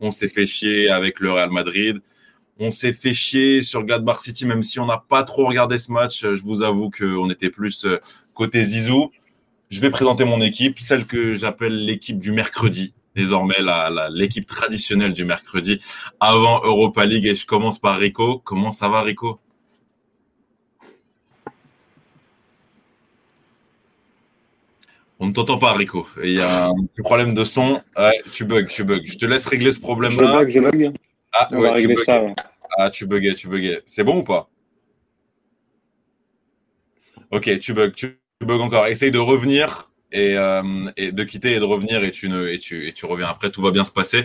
On s'est fait chier avec le Real Madrid. On s'est fait chier sur Gladbach City, même si on n'a pas trop regardé ce match. Je vous avoue qu'on était plus euh, côté Zizou. Je vais présenter mon équipe, celle que j'appelle l'équipe du mercredi. Désormais, l'équipe traditionnelle du mercredi avant Europa League. Et je commence par Rico. Comment ça va, Rico? On ne t'entend pas, Rico. Il y a un petit problème de son. Ouais, tu bugs, tu bugs. Je te laisse régler ce problème-là. Je bug, je bug. Ah, On va régler ça. Ah, tu buguais, tu buguais. C'est bon ou pas? Ok, tu bugs, tu bugs encore. Essaye de revenir et, euh, et, de quitter et de revenir et tu, ne, et, tu, et tu reviens après. Tout va bien se passer.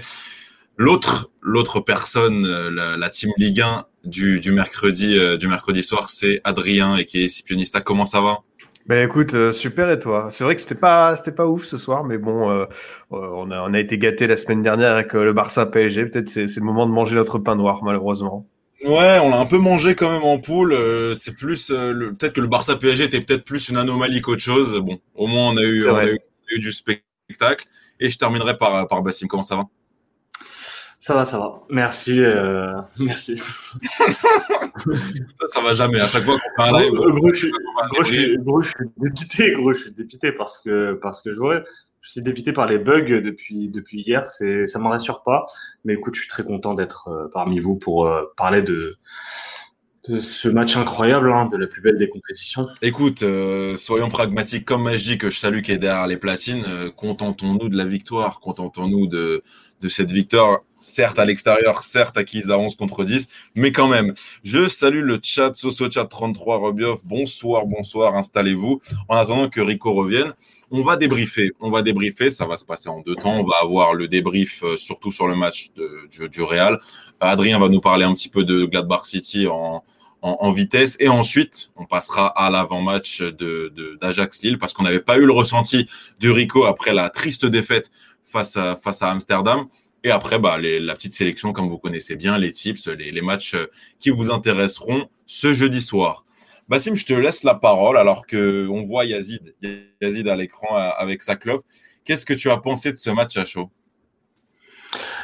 L'autre, l'autre personne, euh, la, team Ligue 1 du, du mercredi, euh, du mercredi soir, c'est Adrien et qui est Scipionista. Comment ça va? Ben écoute, euh, super et toi? C'est vrai que c'était pas c'était pas ouf ce soir, mais bon, euh, euh, on a on a été gâté la semaine dernière avec le Barça PSG. Peut-être c'est c'est le moment de manger notre pain noir malheureusement. Ouais, on l'a un peu mangé quand même en poule. c'est plus peut-être que le Barça PSG était peut-être plus une anomalie qu'autre chose. Bon, au moins on a eu, on a eu, eu du spectacle. Et je terminerai par par Bassim. Comment ça va? Ça va, ça va. Merci, euh... merci. ça, ça, va jamais. À chaque fois qu'on live, gros, je, suis, gros, je, suis, gros, je suis dépité. Gros, je suis dépité parce que parce que je vois, je suis dépité par les bugs depuis depuis hier. Ça me rassure pas. Mais écoute, je suis très content d'être euh, parmi vous pour euh, parler de de ce match incroyable, hein, de la plus belle des compétitions. Écoute, euh, soyons pragmatiques. Comme dis que je salue qui est derrière les platines, euh, contentons-nous de la victoire, contentons-nous de, de cette victoire, certes à l'extérieur, certes acquise à 11 contre 10, mais quand même. Je salue le chat, Soso Chat 33, Robioff, bonsoir, bonsoir, installez-vous. En attendant que Rico revienne, on va débriefer, on va débriefer, ça va se passer en deux temps. On va avoir le débrief euh, surtout sur le match de, du, du Real. Adrien va nous parler un petit peu de Gladbach City en, en, vitesse. Et ensuite, on passera à l'avant-match de, d'Ajax Lille parce qu'on n'avait pas eu le ressenti de Rico après la triste défaite face à, face à Amsterdam. Et après, bah, la petite sélection, comme vous connaissez bien, les tips, les, matchs qui vous intéresseront ce jeudi soir. Bassim, je te laisse la parole alors que on voit Yazid, Yazid à l'écran avec sa clope. Qu'est-ce que tu as pensé de ce match à chaud?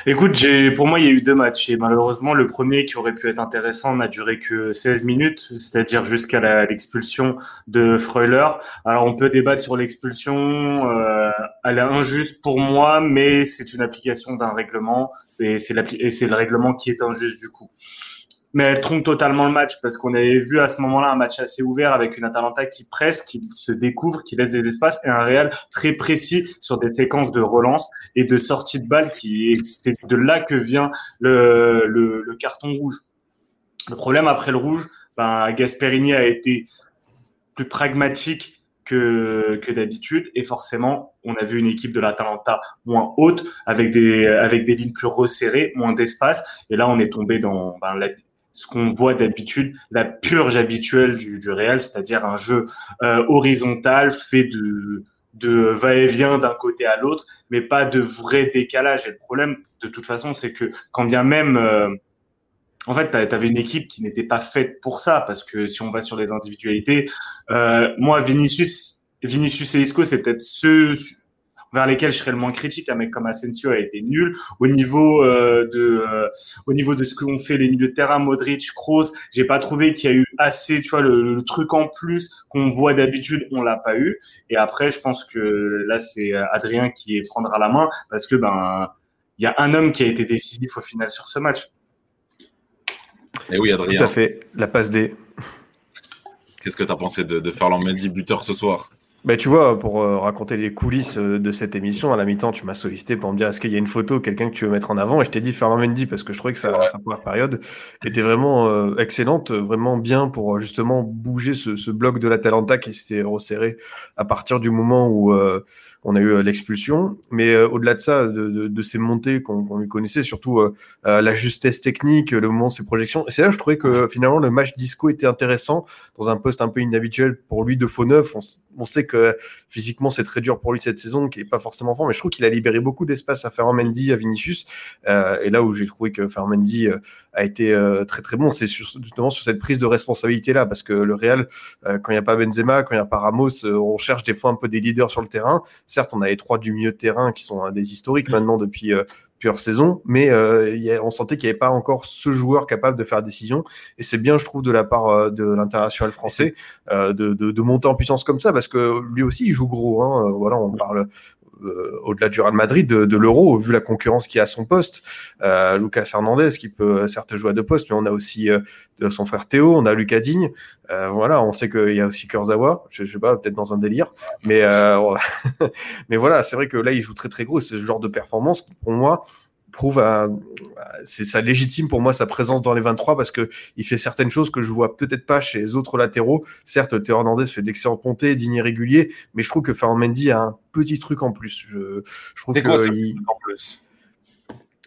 Écoute, pour moi, il y a eu deux matchs. Et malheureusement, le premier qui aurait pu être intéressant n'a duré que 16 minutes, c'est-à-dire jusqu'à l'expulsion de Freuler. Alors, on peut débattre sur l'expulsion. Euh, elle est injuste pour moi, mais c'est une application d'un règlement. Et c'est le règlement qui est injuste du coup mais elle trompe totalement le match parce qu'on avait vu à ce moment-là un match assez ouvert avec une Atalanta qui presse, qui se découvre, qui laisse des espaces et un Real très précis sur des séquences de relance et de sortie de balle qui c'est de là que vient le, carton rouge. Le problème après le rouge, ben, Gasperini a été plus pragmatique que, d'habitude et forcément on a vu une équipe de l'Atalanta moins haute avec des avec des lignes plus resserrées, moins d'espace et là on est tombé dans ben, la, ce qu'on voit d'habitude, la purge habituelle du, du Real, c'est-à-dire un jeu euh, horizontal fait de, de va-et-vient d'un côté à l'autre, mais pas de vrai décalage. Et le problème, de toute façon, c'est que quand bien même, euh, en fait, tu avais une équipe qui n'était pas faite pour ça, parce que si on va sur les individualités, euh, moi, Vinicius, Vinicius et Isco, c'est peut-être ceux vers lesquels je serais le moins critique. Un mec comme Asensio a été nul. Au niveau euh, de, euh, au niveau de ce que l'on fait les milieux de terrain, Modric, Kroos, j'ai pas trouvé qu'il y a eu assez, tu vois, le, truc en plus qu'on voit d'habitude, on l'a pas eu. Et après, je pense que là, c'est Adrien qui prendra la main parce que ben, il y a un homme qui a été décisif au final sur ce match. Et oui, Adrien. Tout à fait. La passe D. Qu'est-ce que tu as pensé de, de Ferland Mendy buteur ce soir? Bah, tu vois, pour euh, raconter les coulisses euh, de cette émission, à la mi-temps, tu m'as sollicité pour me dire est-ce qu'il y a une photo, quelqu'un que tu veux mettre en avant? Et je t'ai dit Fernand Mendy parce que je trouvais que sa, sa première période était vraiment euh, excellente, vraiment bien pour justement bouger ce, ce bloc de l'Atalanta qui s'était resserré à partir du moment où on a eu euh, l'expulsion, mais euh, au-delà de ça, de, de, de ces montées qu'on lui connaissait, surtout euh, la justesse technique, le moment de ses projections. C'est là que je trouvais que finalement le match disco était intéressant dans un poste un peu inhabituel pour lui de faux neuf. On, on sait que physiquement c'est très dur pour lui cette saison, qu'il est pas forcément fort, mais je trouve qu'il a libéré beaucoup d'espace à Ferrand Mendy, à Vinicius. et là où j'ai trouvé que Ferrand Mendy a été très très bon, c'est justement sur cette prise de responsabilité là, parce que le Real, quand il n'y a pas Benzema, quand il n'y a pas Ramos, on cherche des fois un peu des leaders sur le terrain certes, on a les trois du milieu de terrain qui sont des historiques mm. maintenant depuis euh, plusieurs saisons, mais on sentait qu'il n'y avait pas encore ce joueur capable de faire décision. Et c'est bien, je trouve, de la part de l'international français de, de, de, monter en puissance comme ça, parce que lui aussi, il joue gros. Hein. Voilà, on parle euh, au-delà du Real Madrid de, l'Euro, vu la concurrence qui a à son poste. Euh, Lucas Hernandez qui peut certes jouer à deux postes, mais on a aussi euh, son frère Théo, on a Lucas Digne. voilà, on sait qu'il y a aussi Kurzawa, je, je sais pas, peut-être dans un délire, mais mais voilà, c'est vrai que là il joue très très gros. C'est ce genre de performance pour moi prouve c'est ça légitime pour moi sa présence dans les 23 parce que il fait certaines choses que je vois peut-être pas chez les autres latéraux. Certes, Théo Hernandez fait d'excellents pontées, digne régulier, mais je trouve que Fernand Mendy a un petit truc en plus. Je, je trouve que en plus?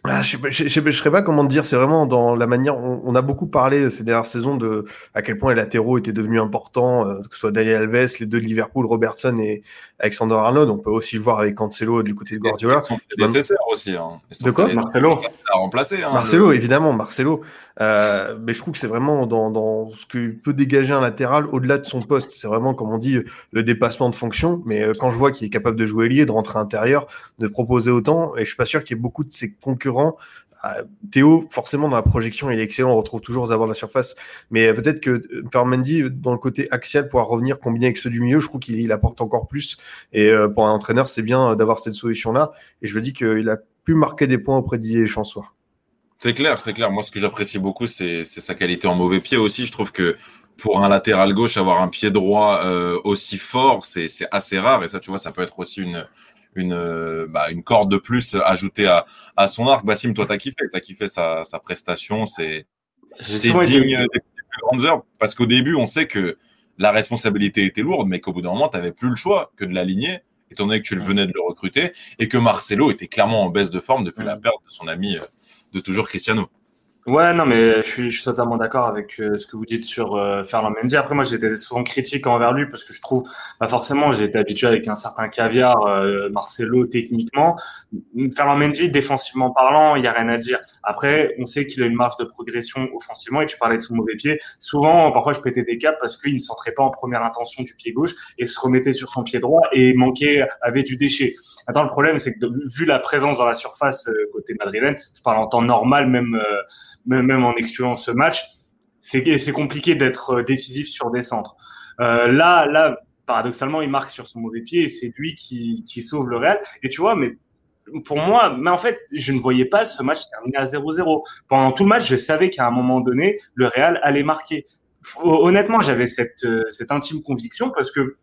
Ah, je ne sais pas comment te dire, c'est vraiment dans la manière. On, a beaucoup parlé ces dernières saisons de à quel point les latéraux étaient devenus importants, euh, que ce soit Daniel Alves, les deux de Liverpool, Robertson et Alexander Arnold. On peut aussi le voir avec Cancelo du côté de Guardiola. Ils sont nécessaires aussi. Hein. de quoi? Marcelo. À remplacer. Hein, Marcelo, évidemment, Marcelo. Euh, mais je trouve que c'est vraiment dans, dans, ce que peut dégager un latéral au-delà de son poste. C'est vraiment, comme on dit, le dépassement de fonction. Mais euh, quand je vois qu'il est capable de jouer lié, de rentrer à l'intérieur, de proposer autant, et je suis pas sûr qu'il y ait beaucoup de ses concurrents euh, Théo, forcément, dans la projection, il est excellent. On retrouve toujours aux la surface. Mais peut-être que Fermendi, dans le côté axial, pourra revenir combiner avec ceux du milieu. Je trouve qu'il apporte encore plus. Et pour un entraîneur, c'est bien d'avoir cette solution-là. Et je me dis qu'il a pu marquer des points auprès d'Ier Chansoir. C'est clair, c'est clair. Moi, ce que j'apprécie beaucoup, c'est sa qualité en mauvais pied aussi. Je trouve que pour un latéral gauche, avoir un pied droit euh, aussi fort, c'est assez rare. Et ça, tu vois, ça peut être aussi une, une, euh, bah, une corde de plus ajoutée à, à son arc. Bassim, toi, t'as kiffé, t'as kiffé sa, sa prestation. C'est digne des plus grandes heures. Parce qu'au début, on sait que la responsabilité était lourde, mais qu'au bout d'un moment, tu n'avais plus le choix que de l'aligner, étant donné que tu venais de le recruter, et que Marcelo était clairement en baisse de forme depuis la perte de son ami euh, de toujours Cristiano. Ouais, non, mais je suis, totalement d'accord avec euh, ce que vous dites sur euh, Ferland Mendy. Après, moi, j'étais souvent critique envers lui parce que je trouve, bah, forcément, été habitué avec un certain caviar, euh, Marcelo, techniquement. Ferland Mendy, défensivement parlant, il y a rien à dire. Après, on sait qu'il a une marge de progression offensivement et tu parlais de son mauvais pied. Souvent, parfois, je pétais des caps parce qu'il ne centrait pas en première intention du pied gauche et se remettait sur son pied droit et manquait, avait du déchet. Attends, le problème, c'est que vu la présence dans la surface euh, côté madrilène, je parle en temps normal, même, euh, même, en excluant ce match, c'est compliqué d'être euh, décisif sur des centres. Là, là, paradoxalement, il marque sur son mauvais pied et c'est lui qui, qui sauve le Real. Et tu vois, mais pour moi, mais en fait, je ne voyais pas ce match terminer à 0-0. Pendant tout le match, je savais qu'à un moment donné, le Real allait marquer. Honnêtement, j'avais cette, cette intime conviction parce que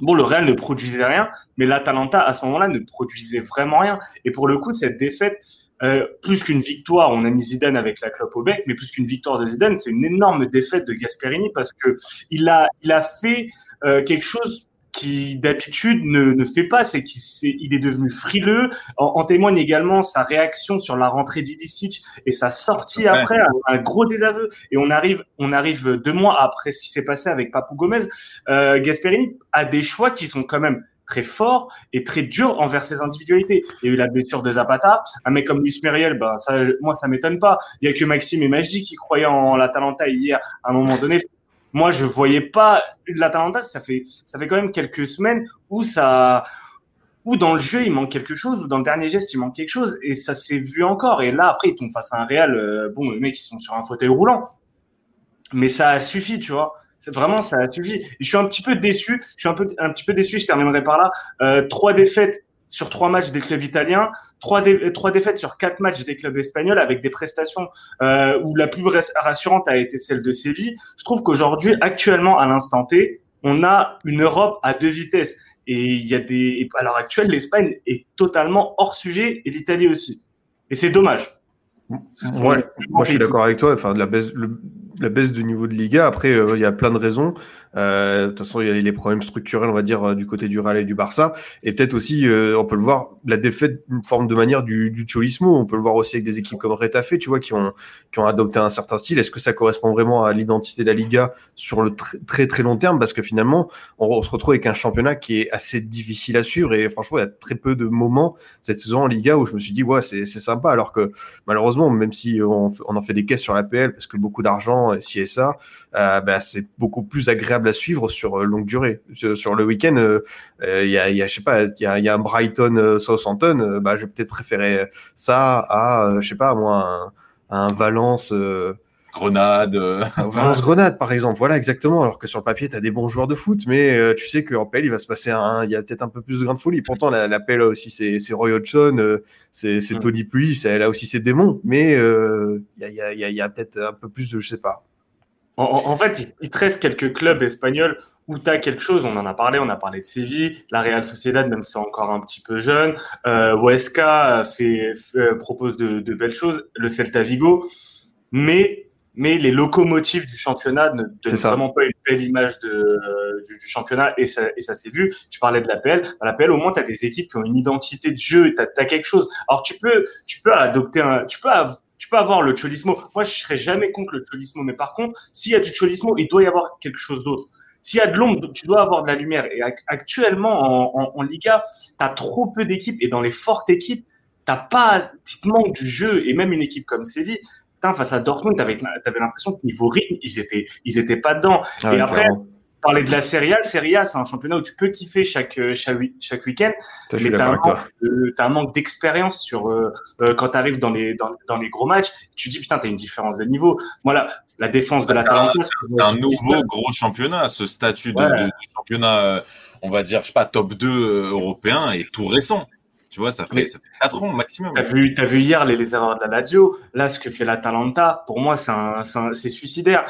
Bon, le Real ne produisait rien, mais l'Atalanta, à ce moment-là, ne produisait vraiment rien. Et pour le coup, cette défaite, euh, plus qu'une victoire, on a mis Zidane avec la clope au bec, mais plus qu'une victoire de Zidane, c'est une énorme défaite de Gasperini parce que il a, il a fait euh, quelque chose qui d'habitude ne, ne fait pas, c'est qu'il est, il est devenu frileux. En, témoigne également sa réaction sur la rentrée d'Idicic et sa sortie après, un, gros désaveu. Et on arrive, on arrive deux mois après ce qui s'est passé avec Papou Gomez. Euh, Gasperini a des choix qui sont quand même très forts et très durs envers ses individualités. Il y a eu la blessure de Zapata, un mec comme Luis Muriel, ben ça, moi ça m'étonne pas. Il y a que Maxime et Majdi qui croyaient en l'Atalanta hier. À un moment donné, moi, je voyais pas l'Atalanta. Ça fait, ça fait quand même quelques semaines où ça, où dans le jeu il manque quelque chose, ou dans le dernier geste il manque quelque chose, et ça s'est vu encore. Et là, après, ils tombent face à un Real. Euh, bon, les mecs, ils sont sur un fauteuil roulant, mais ça a suffi, tu vois. Vraiment ça a suffi. Je suis un petit peu déçu. Je suis un peu, un petit peu déçu. Je terminerai par là. Euh, trois défaites sur trois matchs des clubs italiens, trois, défaites sur quatre matchs des clubs espagnols avec des prestations euh, où la plus rassurante a été celle de Séville. Je trouve qu'aujourd'hui, actuellement, à l'instant T, on a une Europe à deux vitesses. Et il y a des, à l'heure actuelle, l'Espagne est totalement hors sujet et l'Italie aussi. Et c'est dommage. Moi je suis d'accord avec toi. Enfin, la baisse, la baisse du niveau de Liga. Après, euh, il y a plein de raisons. Euh, de toute façon, il y a les problèmes structurels, on va dire, euh, du côté du Real et du Barça. Et peut-être aussi, euh, on peut le voir, la défaite, une forme de manière du, du cholismo. On peut le voir aussi avec des équipes comme Retafe, tu vois, qui ont, qui ont adopté un certain style. Est-ce que ça correspond vraiment à l'identité de la Liga sur le très très long terme? Parce que finalement, on, se retrouve avec un championnat qui est assez difficile à suivre. Et franchement, il y a très peu de moments cette saison en Liga où je me suis dit, ouais, c'est sympa. Alors que malheureusement, même si on, on en fait des caisses sur la PL parce que beaucoup d'argent, si et ça, euh, bah, c'est beaucoup plus agréable à suivre sur longue durée. Sur, le week-end, il y a, y a, je sais pas, il y a, y a un Brighton Southampton, bah, je vais peut-être préférer ça à, je sais pas, moi, un, un Valence. Grenade. Euh. Valence Grenade, par exemple. Voilà, exactement. Alors que sur le papier, tu as des bons joueurs de foot, mais euh, tu sais qu'en PL, il va se passer un. Il y a peut-être un peu plus de grain de folie. Pourtant, la, la PL aussi, c'est Roy Hodgson, euh, c'est mm. Tony Puy, elle a aussi ses démons, mais il y a, y a, y a peut-être un peu plus de. Je sais pas. En, fait, il, te reste quelques clubs espagnols où tu as quelque chose, on en a parlé, on a parlé de Séville, la Real Sociedad, même si c'est encore un petit peu jeune, euh, Huesca fait, propose de, de, belles choses, le Celta Vigo, mais mais les locomotives du championnat ne donnent vraiment pas une belle image de, euh, du, championnat et ça, et ça s'est vu. Tu parlais de l'APL. Dans l'APL, au moins, tu as des équipes qui ont une identité de jeu, tu as, quelque chose. Alors, tu peux, tu peux adopter un, tu peux, tu peux avoir le cholismo. Moi, je serais jamais contre le cholismo, mais par contre, s'il y a du cholismo, il doit y avoir quelque chose d'autre. S'il y a de l'ombre, tu dois avoir de la lumière. Et actuellement, en, en, Liga, tu as trop peu d'équipes et dans les fortes équipes, t'as pas, tu manque du jeu et même une équipe comme Séville, putain, face à Dortmund, tu avais l'impression que niveau rythme, ils étaient, ils étaient pas dedans. Ah et après, parler de la Serie A, Serie A, c'est un championnat où tu peux kiffer chaque, chaque, chaque week-end, mais tu as, un manque d'expérience sur euh, euh, quand tu arrives dans les, dans, dans, les gros matchs. Tu dis, putain, tu as une différence de niveau. Voilà, la défense de la C'est un, nouveau gros championnat. Ce statut de, championnat, euh, on va dire, je sais pas, top 2 européen est tout récent. Tu vois, ça fait, ça fait 4 ans maximum. Tu as vu, as vu hier les, les, erreurs de la Lazio. Là, ce que fait l'Atalanta, pour moi, c'est suicidaire.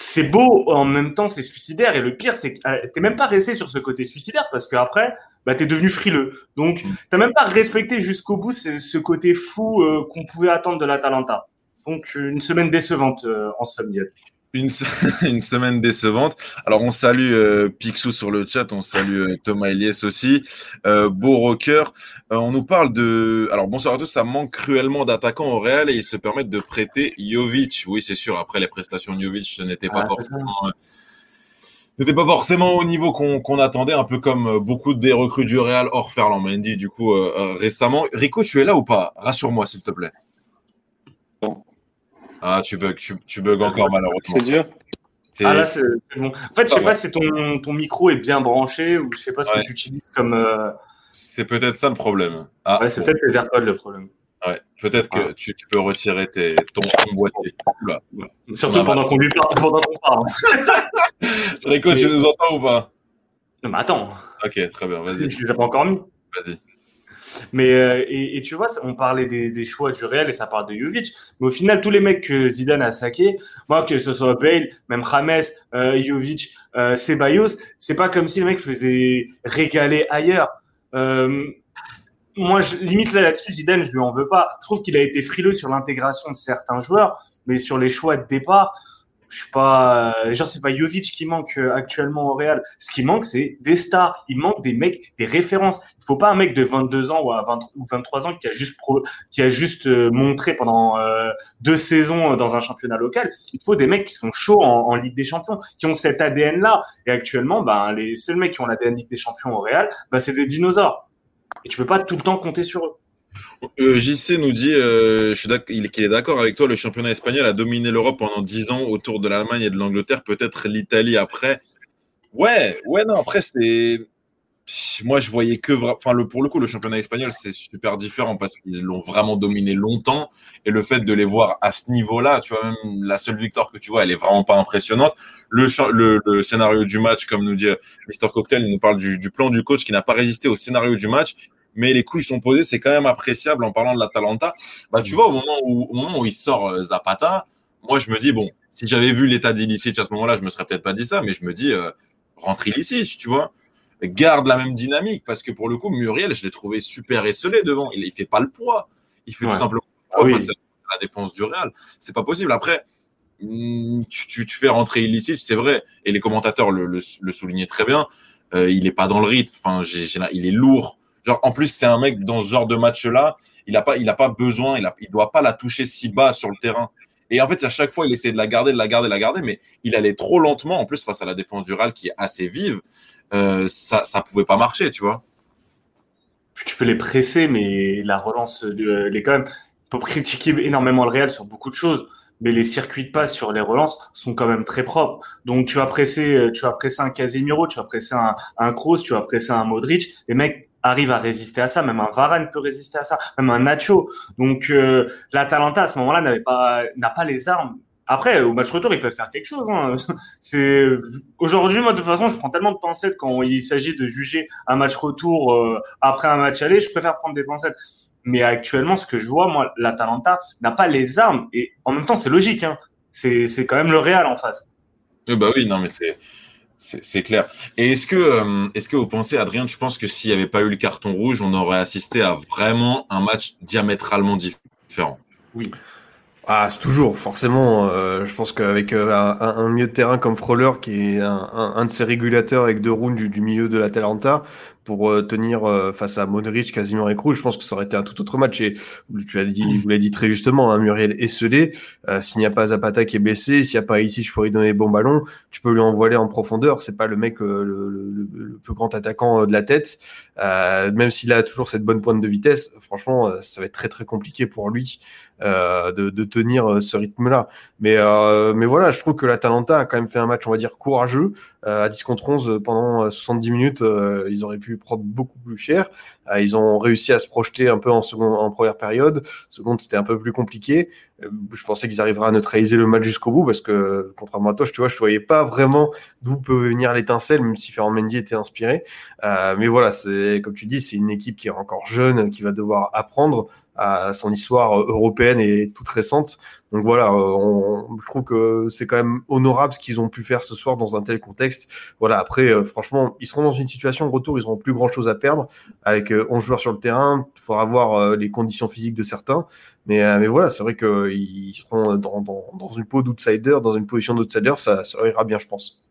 C'est beau, en même temps, c'est suicidaire. Et le pire, c'est que euh, t'es même pas resté sur ce côté suicidaire parce qu'après, bah, tu es devenu frileux. Donc, mm. tu n'as même pas respecté jusqu'au bout ce, côté fou euh, qu'on pouvait attendre de l'Atalanta. Donc, une semaine décevante euh, en somme, une, une, semaine décevante. Alors, on salue euh, Pixou sur le chat, on salue euh, Thomas Elias aussi. Euh, Beau Rocker, euh, on nous parle de. Alors, bonsoir à tous, ça manque cruellement d'attaquants au Real et ils se permettent de prêter Jovic. Oui, c'est sûr, après les prestations de Jovic, ce n'était pas ah, forcément. N'était pas forcément au niveau qu'on attendait, un peu comme beaucoup des recrues du Real hors Ferland Mendy, du coup, récemment. Rico, tu es là ou pas? Rassure-moi, s'il te plaît. Ah, tu bugs, tu, tu bugs encore malheureusement. C'est dur. Ah là, c'est bon. En fait, je sais pas si ton, ton, micro est bien branché ou je sais pas ce que tu utilises comme. Euh, c'est peut-être ça le problème. Ah, ouais, c'est peut-être les AirPods le problème. Ouais, peut-être que ah. tu, tu, peux retirer tes, ton, boîtier. Surtout pendant qu'on lui parle, pendant qu'on parle. Rico, tu nous entends ou pas? Non, mais attends. Ok, très bien, vas-y. Je les ai pas encore mis. Vas-y. Mais euh, et, tu vois, on parlait des, choix du Real et ça parle de Jovic. Mais au final, tous les mecs que Zidane a saqués, moi que ce soit Bale, même James, euh, Jovic, euh, c'est pas comme si les mecs faisaient régaler ailleurs. Euh, moi, je, limite là là-dessus, Zidane, je lui en veux pas. Je trouve qu'il a été frileux sur l'intégration de certains joueurs, mais sur les choix de départ, je suis pas, euh, genre c'est pas Jovic qui manque euh, actuellement au Real. Ce qui manque, c'est des stars. Il manque des mecs, des références. Il faut pas un mec de 22 ans ou, à 20, ou 23 ans qui a juste qui a juste euh, montré pendant deux saisons dans un championnat local. Il faut des mecs qui sont chauds en, Ligue des Champions, qui ont cet ADN là. Et actuellement, ben les seuls mecs qui ont l'ADN Ligue des Champions au Real, ben, c'est des dinosaures. Et tu peux pas tout le temps compter sur eux. Euh, JC nous dit euh, qu'il est d'accord avec toi, le championnat espagnol a dominé l'Europe pendant 10 ans autour de l'Allemagne et de l'Angleterre, peut-être l'Italie après. Ouais, ouais, non, après, c'est. Moi, je voyais que. Enfin, pour le coup, le championnat espagnol, c'est super différent parce qu'ils l'ont vraiment dominé longtemps. Et le fait de les voir à ce niveau-là, tu vois, même la seule victoire que tu vois, elle est vraiment pas impressionnante. Le, scénario du match, comme nous dit Mr. Cocktail, il nous parle du plan du coach qui n'a pas résisté au scénario du match mais les coups ils sont posés, c'est quand même appréciable en parlant de la Talenta. Bah, tu vois, au moment où, au moment où il sort euh, Zapata, moi je me dis, bon, si j'avais vu l'état d'illicite à ce moment-là, je me serais peut-être pas dit ça, mais je me dis, euh, rentre illicite, tu vois. Garde la même dynamique, parce que pour le coup, Muriel, je l'ai trouvé super esselé devant. Il, il fait pas le poids. Il fait tout simplement ah la défense du Real. C'est pas possible. Après, hmm, tu, tu, fais rentrer illicite, c'est vrai. Et les commentateurs le, le, soulignaient très bien. Euh, il est pas dans le rythme. Enfin, il est lourd en plus, c'est un mec dans ce genre de match-là, il n'a pas, pas besoin, il ne doit pas la toucher si bas sur le terrain. Et en fait, à chaque fois, il essaie de la garder, de la garder, de la garder, mais il allait trop lentement. En plus, face à la défense du Real qui est assez vive, euh, ça ne pouvait pas marcher, tu vois. Tu peux les presser, mais la relance, elle est quand même. Pour critiquer énormément le Real sur beaucoup de choses, mais les circuits de passe sur les relances sont quand même très propres. Donc tu vas presser, euh, tu vas presser un Casemiro, tu vas presser un, un Kroos, tu vas presser un Modric. Les mecs arrivent à résister à ça. Même un Varane peut résister à ça. Même un Nacho. Donc euh, l'Atalanta à ce moment-là n'avait pas, n'a pas les armes. Après, au match retour, ils peuvent faire quelque chose. Hein. C'est aujourd'hui, moi, de toute façon, je prends tellement de pincettes quand il s'agit de juger un match retour euh, après un match aller. Je préfère prendre des pincettes. Mais actuellement, ce que je vois, moi, l'Atalanta n'a pas les armes. Et en même temps, c'est logique. Hein. C'est quand même le Real en face. Oui, bah oui, non, mais c'est. C'est clair. Et est-ce que, euh, est-ce que vous pensez, Adrien, je pense que s'il n'y avait pas eu le carton rouge, on aurait assisté à vraiment un match diamétralement différent? Oui. Ah, c'est toujours, forcément. Euh, je pense qu'avec euh, un, un, milieu de terrain comme Froller, qui est un, un, de ses régulateurs avec deux rounds du, du milieu de l'Atalanta, pour euh, tenir euh, face à Modric, Casimir et Cruz, je pense que ça aurait été un tout autre match. Et tu as dit, vous l'avez dit très justement, hein, Muriel. Euh, s'il n'y a pas Zapata qui est blessé, s'il n'y a pas ici, je pourrais lui donner bon ballon. Tu peux lui envoyer en profondeur. C'est pas le mec le, le, le, plus grand attaquant de la tête. même s'il a toujours cette bonne pointe de vitesse, franchement, ça va être très très compliqué pour lui euh, de, de, tenir ce rythme-là. Mais, euh, mais voilà, je trouve que l'Atalanta a quand même fait un match, on va dire, courageux. Euh, à 10 contre 11 pendant 70 minutes, ils auraient pu prendre beaucoup plus cher. ils ont réussi à se projeter un peu en, seconde, en première période. Seconde, c'était un peu plus compliqué. je pensais qu'ils arriveraient à neutraliser le match jusqu'au bout parce que, contrairement à toi, tu vois, je ne voyais pas vraiment d'où peut venir l'étincelle, même si Ferrand Mendy était inspiré. mais voilà, c'est comme tu dis, c'est une équipe qui est encore jeune, qui va devoir apprendre à son histoire européenne et toute récente. Donc voilà, euh, je trouve que c'est quand même honorable ce qu'ils ont pu faire ce soir dans un tel contexte. Voilà, après, euh, franchement, ils seront dans une situation de retour, ils n'auront plus grand chose à perdre. Avec 11 euh, joueurs sur le terrain, il faudra voir les conditions physiques de certains. Mais, mais voilà, c'est vrai qu'ils seront dans, dans, dans une peau d'outsider, dans une position d'outsider, ça, ça ira bien, je pense.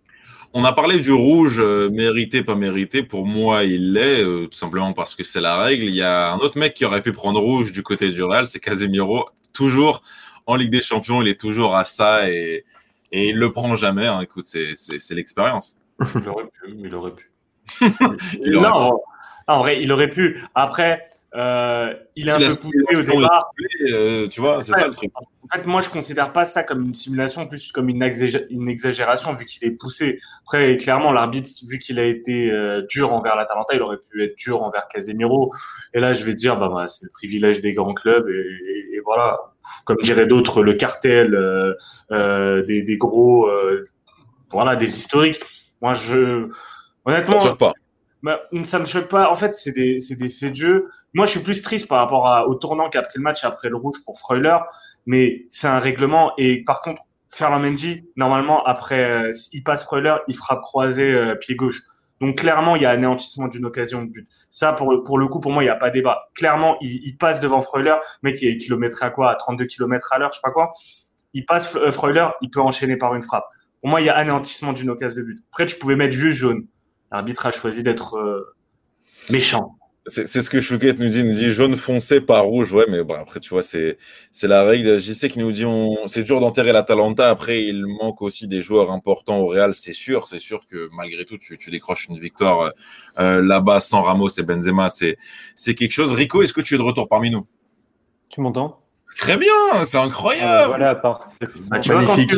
On a parlé du rouge, mérité, pas mérité. Pour moi, il l'est, tout simplement parce que c'est la règle. Il y a un autre mec qui aurait pu prendre rouge du côté du Real, c'est Casemiro. Toujours en Ligue des Champions, il est toujours à ça et, et il le prend jamais. Hein. Écoute, c'est l'expérience. Il aurait pu, il aurait pu. non, en vrai, il aurait pu. Après, euh, il est un peu poussé au départ. Euh, tu vois, c'est ça le truc. En fait, moi, je considère pas ça comme une simulation, plus comme une, exagération, vu qu'il est poussé. Après, clairement, l'arbitre, vu qu'il a été euh, dur envers l'Atalanta, il aurait pu être dur envers Casemiro. Et là, je vais te dire, bah, bah c'est le privilège des grands clubs. Et, et, voilà, comme diraient d'autres, le cartel euh, euh, des, des, gros, voilà, des historiques. Moi, je, honnêtement, ça, pas. Bah, ça me choque pas. En fait, c'est des, des faits de jeu. Moi, je suis plus triste par rapport à, au tournant qu'a pris le match après le rouge pour Freuler, mais c'est un règlement. Et par contre, Ferland Mendy, normalement, après, euh, il passe Freuler, il frappe croisé euh, pied gauche. Donc clairement, il y a anéantissement d'une occasion de but. Ça, pour, pour le coup, pour moi, il n'y a pas débat. Clairement, il, passe devant Freuler, mec, qui est kilométré à quoi? À 32 km à l'heure, je sais pas quoi. Il passe euh, Freuler, il peut enchaîner par une frappe. Pour moi, il y a anéantissement d'une occasion de but. Après, tu pouvais mettre juste jaune. L'arbitre a choisi d'être méchant. C'est ce que Chouquette nous dit, il nous dit jaune foncé par rouge. Ouais, mais bon, après, tu vois, c'est la règle. Sais qu'il nous dit c'est dur d'enterrer la Talenta. Après, il manque aussi des joueurs importants au Real, c'est sûr. C'est sûr que malgré tout, tu, tu décroches une victoire euh, euh là-bas sans Ramos et Benzema. C'est quelque chose. Rico, est-ce que tu es de retour parmi nous? Tu m'entends? Très bien, c'est incroyable. Ah, voilà, parfait. Bah, magnifique.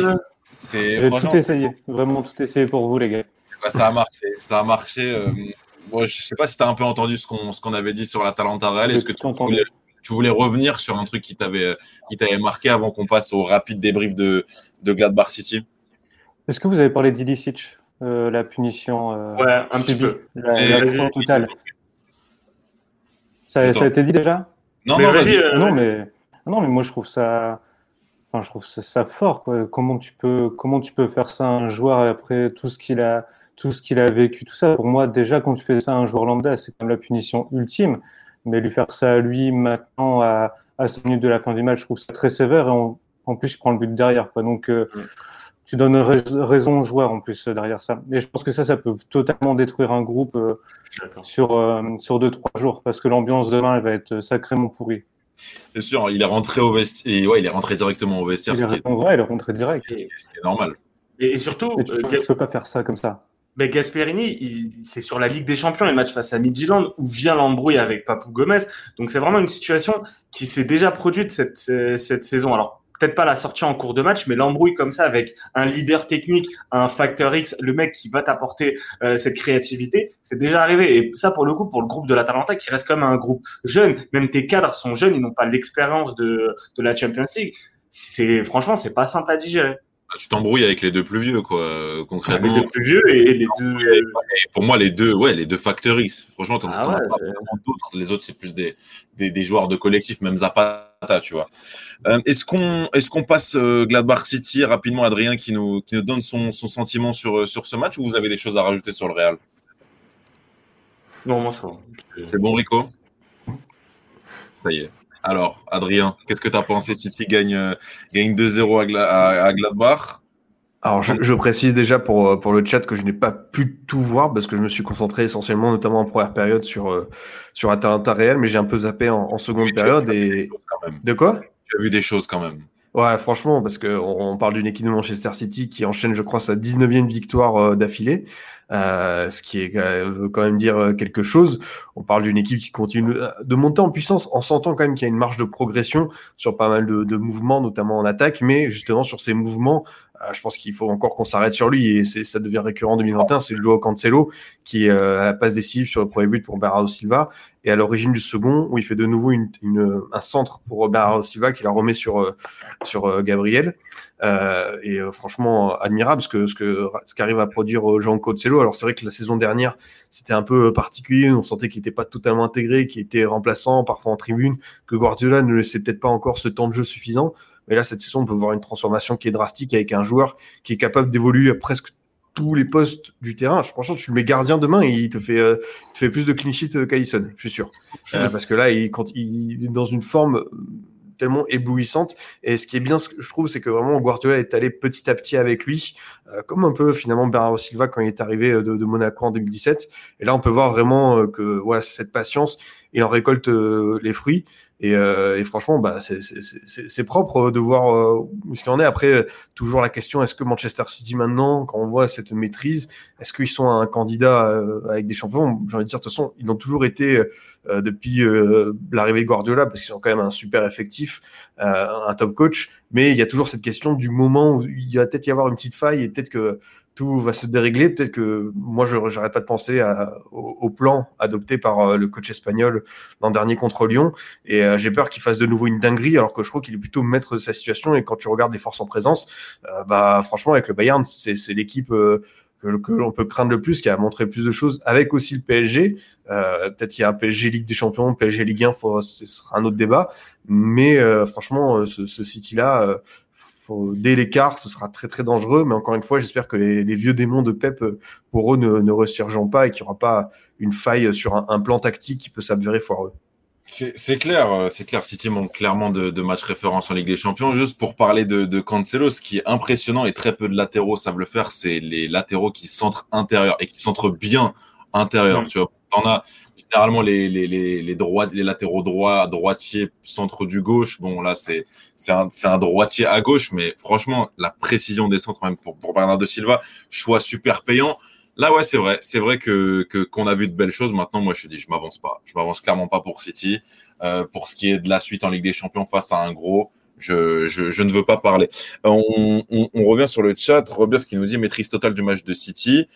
C'est tout essayé, vraiment tout essayé pour vous, les gars. Bah, ça a marché, ça a marché. Euh, Bon, je sais pas si tu as un peu entendu ce qu'on qu'on avait dit sur la Talenta Real. Est-ce que tu voulais, tu voulais, revenir sur un truc qui t'avait marqué avant qu'on passe au rapide débrief de, de Gladbach City? Est-ce que vous avez parlé d'Ilicic, euh, la punition euh, Ouais, un petit peu. La, totale? Ça, ça, a été dit déjà? Non, mais. Euh, non, mais, non, mais moi je trouve ça. Enfin, je trouve ça, fort. Quoi. Comment, tu peux, comment tu peux faire ça à un joueur après tout ce qu'il a, tout ce qu'il a vécu, tout ça. Pour moi, déjà, quand tu fais ça à un joueur lambda, c'est comme la punition ultime. Mais lui faire ça à lui maintenant, à, à 5 minutes de la fin du match, je trouve ça très sévère. Et en plus, je prends le but derrière. Quoi. Donc, euh, mm. tu donnes raison aux joueurs en plus derrière ça. Et je pense que ça, ça peut totalement détruire un groupe euh, sur, euh, sur deux, trois jours. Parce que l'ambiance demain, elle va être sacrément pourrie. C'est sûr, il est rentré au vestiaire. Ouais, il est rentré directement au vestiaire. Il est, vrai, il est rentré direct. C'est normal. Et, surtout, tu ne peux pas faire ça comme ça. Gasperini, c'est sur la Ligue des Champions, le match face à Midtjylland, où vient l'embrouille avec Papou Gomez. Donc c'est vraiment une situation qui s'est déjà produite cette, saison. Alors peut-être pas la sortie en cours de match, mais l'embrouille comme ça avec un leader technique, un facteur X, le mec qui va t'apporter euh, cette créativité, c'est déjà arrivé. Et ça, pour le coup, pour le groupe de l'Atalanta, qui reste comme un groupe jeune, même tes cadres sont jeunes, ils n'ont pas l'expérience de, de la Champions League. C'est franchement, c'est pas simple à digérer. Bah, tu t'embrouilles avec les deux plus vieux, quoi, concrètement. Les deux plus vieux et, les deux. pour moi, les deux, ouais, les deux X. Franchement, t'en ah as pas d'autres. Les autres, c'est plus des, des, des, joueurs de collectif, même Zapata, tu vois. Euh, est-ce qu'on est qu'on passe euh, Gladbach City rapidement, Adrien, qui nous, qui nous donne son, son sentiment sur, sur ce match, ou vous avez des choses à rajouter sur le Real? Non, moi, ça va. C'est bon, Rico? Ça y est. Alors, Adrien, qu'est-ce que tu as pensé City gagne, euh, gagne 2-0 à, Gladbach? Alors, je, précise déjà pour, euh, pour le chat que je n'ai pas pu tout voir parce que je me suis concentré essentiellement, notamment en première période, sur, euh, sur Atalanta Real, mais j'ai un peu zappé en, seconde période. Et... De quoi? Tu as vu des choses quand même. Ouais, franchement, parce qu'on on parle d'une équipe de Manchester City qui enchaîne, je crois, sa 19e victoire d'affilée. Euh, ce qui est, euh, veut quand même dire euh, quelque chose. On parle d'une équipe qui continue de monter en puissance en sentant quand même qu'il y a une marge de progression sur pas mal de, mouvements, notamment en attaque, mais justement sur ces mouvements, je pense qu'il faut encore qu'on s'arrête sur lui et ça devient récurrent en 2021. C'est Joao Cancelo qui la passe décisive sur le premier but pour Bernardo Silva et à l'origine du second où il fait de nouveau un centre pour Bernardo Silva qui la remet sur, sur Gabriel. Euh, et euh, franchement admirable ce que ce qu'arrive à produire euh, Jean Cancelo. Alors c'est vrai que la saison dernière c'était un peu particulier, on sentait qu'il n'était pas totalement intégré, qu'il était remplaçant, parfois en tribune, que Guardiola ne laissait peut-être pas encore ce temps de jeu suffisant. Mais là cette saison on peut voir une transformation qui est drastique avec un joueur qui est capable d'évoluer presque tous les postes du terrain. Franchement, tu le mets gardien demain et il te fait, te fait plus de clean sheet qu'Alisson, je suis sûr. parce que là, il, quand il est dans une forme tellement éblouissante. Et ce qui est bien, je trouve, c'est que vraiment Guardiola est allé petit à petit avec lui, euh, comme un peu finalement Bernardo Silva quand il est arrivé euh, de, Monaco en 2017. Et là, on peut voir vraiment euh, que voilà cette patience, il en récolte les fruits. Et, et, franchement, bah, c'est propre de voir où ce qu'il en est. Après, toujours la question est-ce que Manchester City maintenant, quand on voit cette maîtrise, est-ce qu'ils sont un candidat avec des champions? J'ai envie de dire, de toute façon, ils ont toujours été euh, depuis euh, l'arrivée de Guardiola, parce qu'ils ont quand même un super effectif, euh, un top coach. Mais il y a toujours cette question du moment où il va peut-être y avoir une petite faille et peut-être que tout va se dérégler. Peut-être que moi, je n'arrête pas de penser au, plan adopté par le coach espagnol l'an dernier contre Lyon. Et j'ai peur qu'il fasse de nouveau une dinguerie, alors que je crois qu'il est plutôt maître de sa situation. Et quand tu regardes les forces en présence, bah franchement, avec le Bayern, c'est l'équipe que, l'on peut craindre le plus, qui a montré plus de choses, avec aussi le PSG. Euh, Peut-être qu'il y a un PSG Ligue des Champions, PSG Ligue 1, faut, ce sera un autre débat. Mais euh, franchement, euh, ce, ce City-là, euh, dès l'écart, ce sera très très dangereux. Mais encore une fois, j'espère que les, les, vieux démons de Pep, pour eux, ne, ne pas et qu'il n'y aura pas une faille sur un, un plan tactique qui peut s'avérer foireux. C'est clair, euh, c'est clair. City manque clairement de, de matchs référence en Ligue des Champions. Juste pour parler de, de Cancelo, ce qui est impressionnant et très peu de latéraux savent le faire, c'est les latéraux qui centrent intérieur et qui centrent bien intérieur. Tu vois, on a généralement les, les, les, les, droits, les latéraux droits, droitiers, centre du gauche. Bon, là, c'est un, un droitier à gauche, mais franchement, la précision des centres, même pour, pour Bernardo Silva, choix super payant. Là, ouais, c'est vrai. C'est vrai que qu'on a vu de belles choses. Maintenant, moi, je dis, je m'avance pas. Je m'avance clairement pas pour City. Euh, pour ce qui est de la suite en Ligue des Champions face à un gros, je, je, ne veux pas parler. On, on, revient sur le chat. Robeuf qui nous dit maîtrise totale du match de City.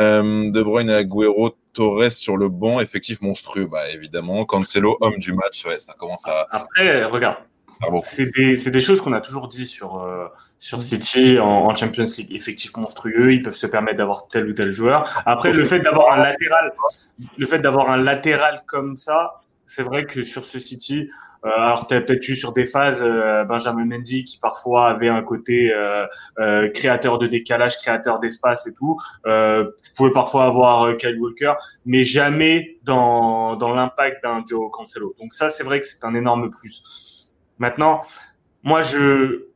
Euh, de Bruyne Agüero, Torres sur le banc, effectif monstrueux, bah évidemment. Cancelo, homme du match, ouais, ça commence à. Après, regarde, c'est des, des, choses qu'on a toujours dit sur, euh, sur City en, en, Champions League. Effectif monstrueux, ils peuvent se permettre d'avoir tel ou tel joueur. Après, le fait d'avoir un latéral, le fait d'avoir un latéral comme ça, c'est vrai que sur ce City, euh, alors tu as peut-être eu sur des phases euh, Benjamin Mendy qui parfois avait un côté euh, euh créateur de décalage, créateur d'espace et tout. tu pouvais parfois avoir Kyle Walker, mais jamais dans, dans l'impact d'un Joe Cancelo. Donc ça, c'est vrai que c'est un énorme plus. Maintenant, moi, je,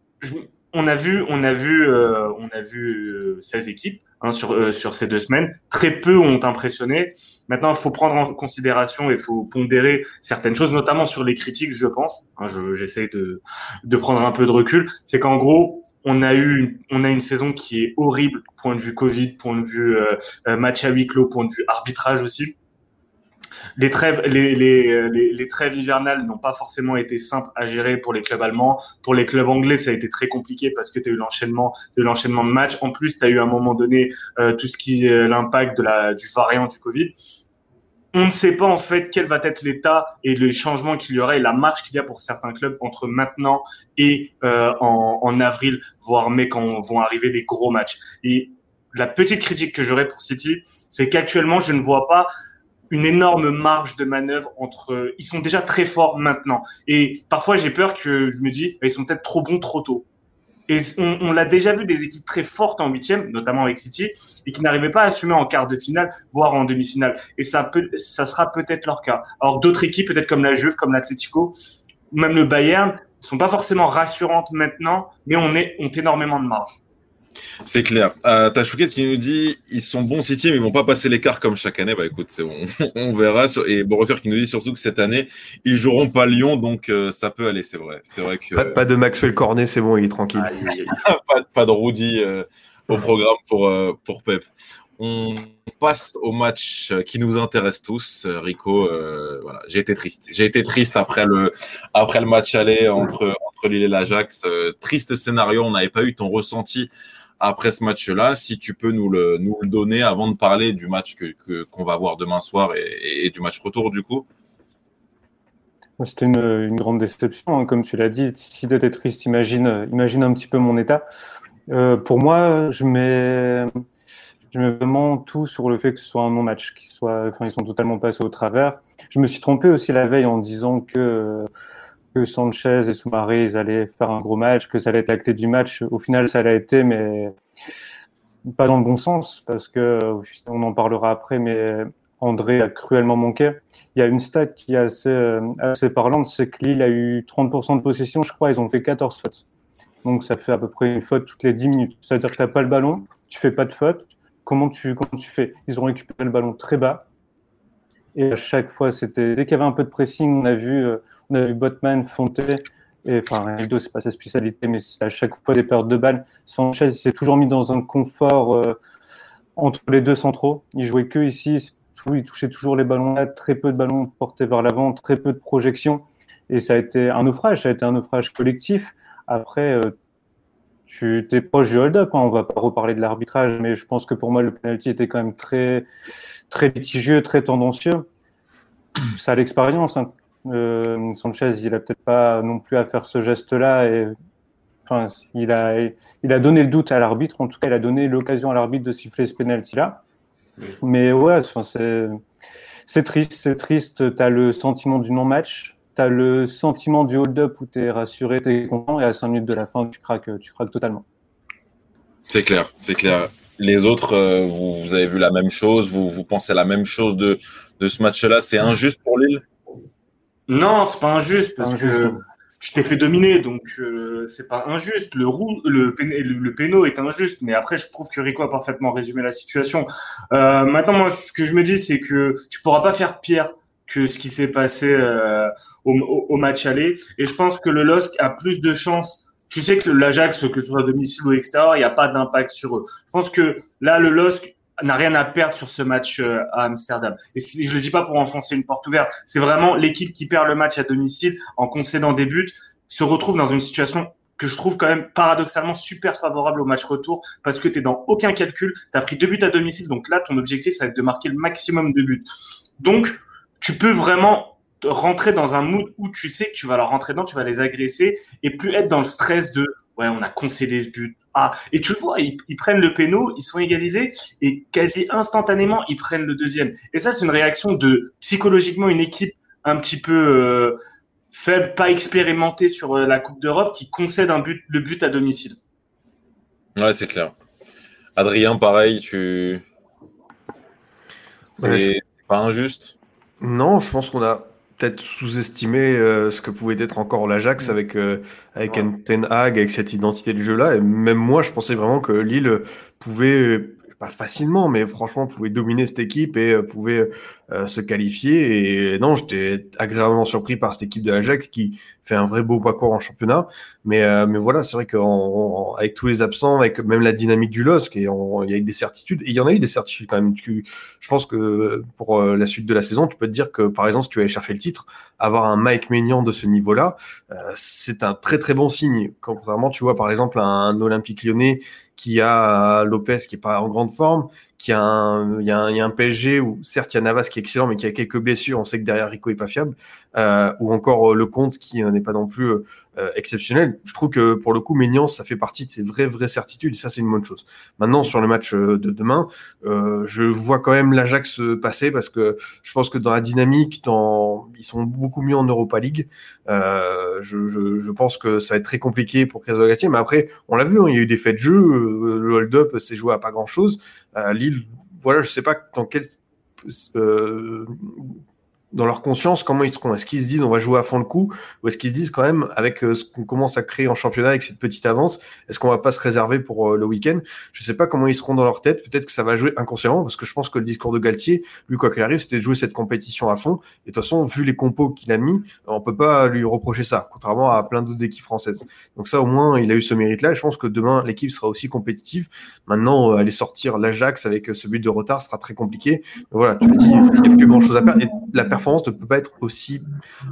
on a vu, on a vu, euh, on a vu 16 euh, équipes hein, sur euh, sur ces deux semaines. Très peu ont impressionné. Maintenant, il faut prendre en considération et il faut pondérer certaines choses, notamment sur les critiques, je pense. Hein, J'essaie de de prendre un peu de recul. C'est qu'en gros, on a eu, on a une saison qui est horrible, point de vue Covid, point de vue match à huis clos, point de vue arbitrage aussi. Les trêves, les, les, les, trêves hivernales n'ont pas forcément été simples à gérer pour les clubs allemands. Pour les clubs anglais, ça a été très compliqué parce que tu as eu l'enchaînement de l'enchaînement de matchs. En plus, tu as eu à un moment donné euh, tout ce qui est l'impact de la du variant du Covid. On ne sait pas en fait quel va être l'état et les changements qu'il y aura et la marche qu'il y a pour certains clubs entre maintenant et euh, en, en, avril, voire mai, quand vont arriver des gros matchs. Et la petite critique que j'aurais pour City, c'est qu'actuellement, je ne vois pas une énorme marge de manœuvre entre. Ils sont déjà très forts maintenant. Et parfois, j'ai peur que je me dis, bah, ils sont peut-être trop bons trop tôt. Et on, l'a déjà vu des équipes très fortes en huitième, notamment avec City, et qui n'arrivaient pas à assumer en quart de finale, voire en demi-finale. Et ça, ça sera peut-être leur cas. Alors d'autres équipes, peut-être comme la Juve, comme l'Atlético, même le Bayern, sont pas forcément rassurantes maintenant, mais on est, ont énormément de marge. C'est clair. Euh, T'as Chouquet qui nous dit ils sont bons City, mais ils vont pas passer l'écart comme chaque année. Bah écoute, on, on verra. Et Broker qui nous dit surtout que cette année, ils joueront pas Lyon, donc euh, ça peut aller, c'est vrai. C'est vrai que. Pas, de Maxwell Cornet, c'est bon, il est tranquille. pas, pas, de Rudy euh, au programme pour, euh, pour Pep. On passe au match qui nous intéresse tous. Rico, voilà, j'ai été triste. J'ai été triste après le, après le match aller entre, entre Lille et l'Ajax. triste scénario. On n'avait pas eu ton ressenti après ce match-là, si tu peux nous le, nous le donner avant de parler du match que, qu'on va voir demain soir et, du match retour du coup. C'était une, une, grande déception, hein, comme tu l'as dit. Si tu étais triste, imagine, imagine un petit peu mon état. Euh, pour moi, je mets, je mets vraiment tout sur le fait que ce soit un non-match, qu'ils soient, enfin, ils sont totalement passés au travers. Je me suis trompé aussi la veille en disant que que Sanchez et Soumaré ils allaient faire un gros match, que ça allait être la clé du match. Au final, ça l'a été, mais pas dans le bon sens, parce que on en parlera après, mais André a cruellement manqué. Il y a une stat qui est assez, assez parlante, c'est que Lille a eu 30% de possession, je crois, ils ont fait 14 fautes. Donc ça fait à peu près une faute toutes les 10 minutes. Ça veut dire que tu n'as pas le ballon, tu fais pas de faute. Comment tu, comment tu fais? Ils ont récupéré le ballon très bas. Et à chaque fois, c'était dès qu'il y avait un peu de pressing, on a vu, euh, on a vu Botman, Fonté, et enfin, Ronaldo, c'est pas sa spécialité, mais c'est à chaque fois des pertes de balles. Sanchez, s'est toujours mis dans un confort euh, entre les deux centraux. Il jouait que ici, il touchait toujours les ballons là, très peu de ballons portés vers l'avant, très peu de projections. Et ça a été un naufrage, ça a été un naufrage collectif. Après, euh, tu es proche du hold-up, hein. on va pas reparler de l'arbitrage, mais je pense que pour moi, le penalty était quand même très, très litigieux, très tendancieux. Ça a l'expérience. Hein. Euh, Sanchez, il a peut-être pas non plus à faire ce geste-là. Et enfin, il a, il a donné le doute à l'arbitre. En tout cas, il a donné l'occasion à l'arbitre de siffler ce penalty-là. Mais ouais, c'est, triste, c'est triste. Tu as le sentiment du non-match. Tu as le sentiment du hold-up où tu es rassuré, tu es content. Et à 5 minutes de la fin, tu craques, tu craques totalement. C'est clair, c'est clair. Les autres, euh, vous, vous, avez vu la même chose, vous, vous pensez la même chose de, de ce match-là. C'est injuste pour Lille? Non, c'est pas injuste parce que tu t'es fait dominer, donc euh, c'est pas injuste. Le, roux, le, le, péno est injuste, mais après, je trouve que Rico a parfaitement résumé la situation. Euh, maintenant, moi, ce que je me dis, c'est que tu pourras pas faire pire que ce qui s'est passé euh, au, au, match aller. Et je pense que le LOSC a plus de chances. Tu sais que l'Ajax, que ce soit à domicile ou extérieur, il n'y a pas d'impact sur eux. Je pense que là, le LOSC n'a rien à perdre sur ce match euh, à Amsterdam. Et je le dis pas pour enfoncer une porte ouverte, c'est vraiment l'équipe qui perd le match à domicile en concédant des buts se retrouve dans une situation que je trouve quand même paradoxalement super favorable au match retour parce que tu dans aucun calcul, tu as pris deux buts à domicile, donc là ton objectif ça va être de marquer le maximum de buts. Donc tu peux vraiment rentrer dans un mood où tu sais que tu vas leur rentrer dedans, tu vas les agresser et plus être dans le stress de ouais, on a concédé ce but, ah, et tu le vois, ils, prennent le péno, ils sont égalisés et quasi instantanément, ils prennent le deuxième. Et ça, c'est une réaction de psychologiquement une équipe un petit peu euh, faible, pas expérimentée sur euh, la Coupe d'Europe qui concède un but, le but à domicile. Ouais, c'est clair. Adrien, pareil, tu. C'est pas injuste? Non, je pense qu'on a peut-être sous-estimé euh, ce que pouvait être encore l'Ajax mm. avec, euh, avec Ten Hag, avec cette identité du jeu-là. Et même moi, je pensais vraiment que Lille pouvait pas facilement, mais franchement, pouvait dominer cette équipe et euh, pouvait euh, se qualifier. Et non, j'étais agréablement surpris par cette équipe de l'Ajax qui fait un vrai beau parcours en championnat. Mais, euh, mais voilà, c'est vrai qu'avec tous les absents, avec même la dynamique du LOSC, et y a eu des certitudes. Et il y en a eu des certitudes quand même. je pense que pour la suite de la saison, tu peux te dire que, par exemple, si tu aller chercher le titre, avoir un Mike Maignan de ce niveau-là, c'est un très très bon signe. Contrairement, tu vois, par exemple, un Olympique lyonnais qui a Lopez qui est pas en grande forme, qui a un, il y y a un PSG où certes il y a Navas qui est excellent mais qui a quelques blessures, on sait que derrière Rico est pas fiable, euh, ou encore euh, le Comte qui n'est pas non plus euh, euh, exceptionnel. Je trouve que pour le coup, Ménian, ça fait partie de ses vraies, vraies certitudes, ça, c'est une bonne chose. Maintenant, sur le match euh, de demain, euh, je vois quand même l'Ajax passer parce que je pense que dans la dynamique, dans... ils sont beaucoup mieux en Europa League. Euh, je, je, je, pense que ça va être très compliqué pour Galtier, mais après, on l'a vu, hein, il y a eu des faits de jeu, le hold-up s'est joué à pas grand-chose. Lille, voilà, je sais pas dans quel euh, dans leur conscience, comment ils seront Est-ce qu'ils se disent on va jouer à fond le coup Ou est-ce qu'ils se disent quand même, avec euh, ce qu'on commence à créer en championnat, avec cette petite avance, est-ce qu'on va pas se réserver pour euh, le week-end? Je sais pas comment ils seront dans leur tête. Peut-être que ça va jouer inconsciemment, parce que je pense que le discours de Galtier, lui, quoi qu'il arrive, c'était de jouer cette compétition à fond. Et de toute façon, vu les compos qu'il a mis, on peut pas lui reprocher ça, contrairement à plein d'autres équipes françaises. Donc ça, au moins, il a eu ce mérite-là. Je pense que demain, l'équipe sera aussi compétitive. Maintenant, euh, aller sortir l'Ajax avec ce but de retard sera très compliqué. Mais voilà, tu as dit, il n'y a plus grand-chose à perdre. La performance ne peut pas être aussi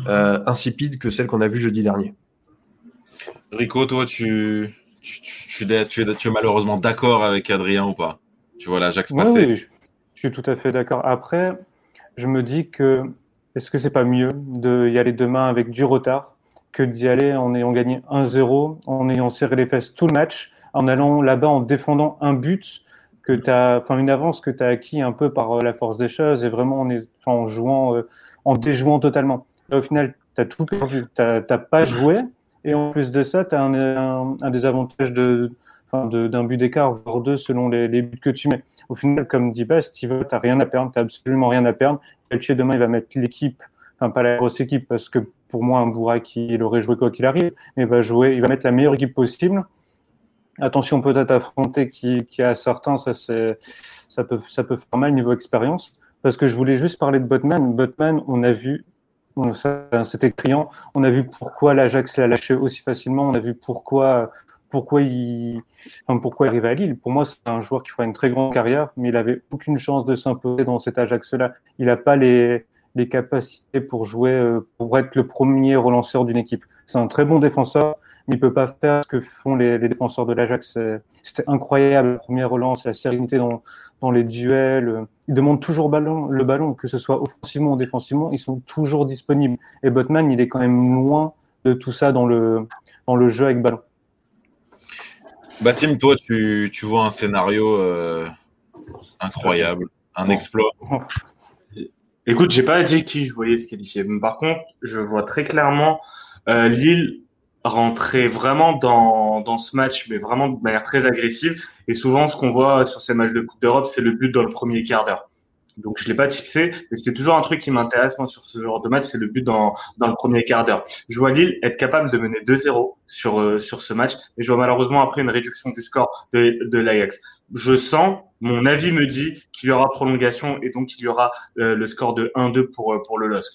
euh, insipide que celle qu'on a vue jeudi dernier. Rico, toi, tu, tu, tu, tu es, malheureusement d'accord avec Adrien ou pas? Tu vois l'Ajax passer Oui, je, suis tout à fait d'accord. Après, je me dis que est-ce que c'est pas mieux d'y aller demain avec du retard que d'y aller en ayant gagné 1-0, en ayant serré les fesses tout le match, en allant là-bas en défendant un but que tu enfin une avance que tu as acquis un peu par euh, la force des choses et vraiment en, en jouant, euh, en déjouant totalement. Au final, tu tout perdu. N'as pas joué et en plus de ça, tu as un, un, désavantage de, d'un but d'écart, voire deux selon les, les, buts que tu mets. Au final, comme dit Bast, tu n'as rien à perdre, tu absolument rien à perdre. Galtier, demain, il va mettre l'équipe, enfin pas la grosse équipe, parce que pour moi, un Bourak, il aurait joué quoi qu'il arrive, mais il va jouer, il va mettre la meilleure équipe possible attention peut-être affronter qui, qui a certains, ça, ça, peut, faire mal niveau expérience. Parce que je voulais juste parler de Botman. Botman, on a vu, c'était criant, on a vu pourquoi l'Ajax l'a lâché aussi facilement, on a vu pourquoi, pourquoi il, pourquoi il arrive à Lille. Pour moi, c'est un joueur qui fera une très grande carrière, mais il avait aucune chance de s'imposer dans cet Ajax-là. Il n'a pas les, les capacités pour jouer, euh, pour être le premier relanceur d'une équipe. C'est un très bon défenseur, il peut pas faire ce que font les, défenseurs de l'Ajax. C'était incroyable, la première relance, la sérénité dans, dans les duels. Ils demandent toujours ballon, le ballon, que ce soit offensivement ou défensivement, ils sont toujours disponibles. Et Botman, il est quand même loin de tout ça dans le, dans le jeu avec ballon. Bassim, toi, tu, tu vois un scénario euh, incroyable, un exploit. Écoute, j'ai pas dit qui je voyais se qualifier. Par contre, je vois très clairement euh, Lille rentrer vraiment dans, dans ce match, mais vraiment de manière très agressive. Et souvent, ce qu'on voit sur ces matchs de Coupe d'Europe, c'est le but dans le premier quart d'heure. Donc, je l'ai pas tipsé, mais c'est toujours un truc qui m'intéresse, moi, sur ce genre de match, c'est le but dans, dans le premier quart d'heure. Je vois Lille être capable de mener 2-0 sur, euh, sur ce match, et je vois malheureusement après une réduction du score de, de l'Ajax. Je sens, mon avis me dit qu'il y aura prolongation, et donc il y aura euh, le score de 1-2 pour, euh, pour le LOSC.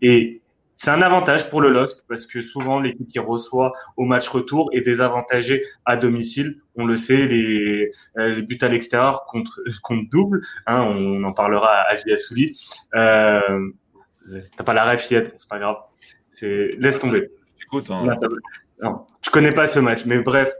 Et c'est un avantage pour le LOSC parce que souvent l'équipe qui reçoit au match retour est désavantagée à domicile. On le sait, les, euh, les buts à l'extérieur contre, contre double. Hein, on en parlera à Villasouli. Euh, T'as pas la ref yet, c'est pas grave. Laisse tomber. Écoute, hein. non, je connais pas ce match, mais bref.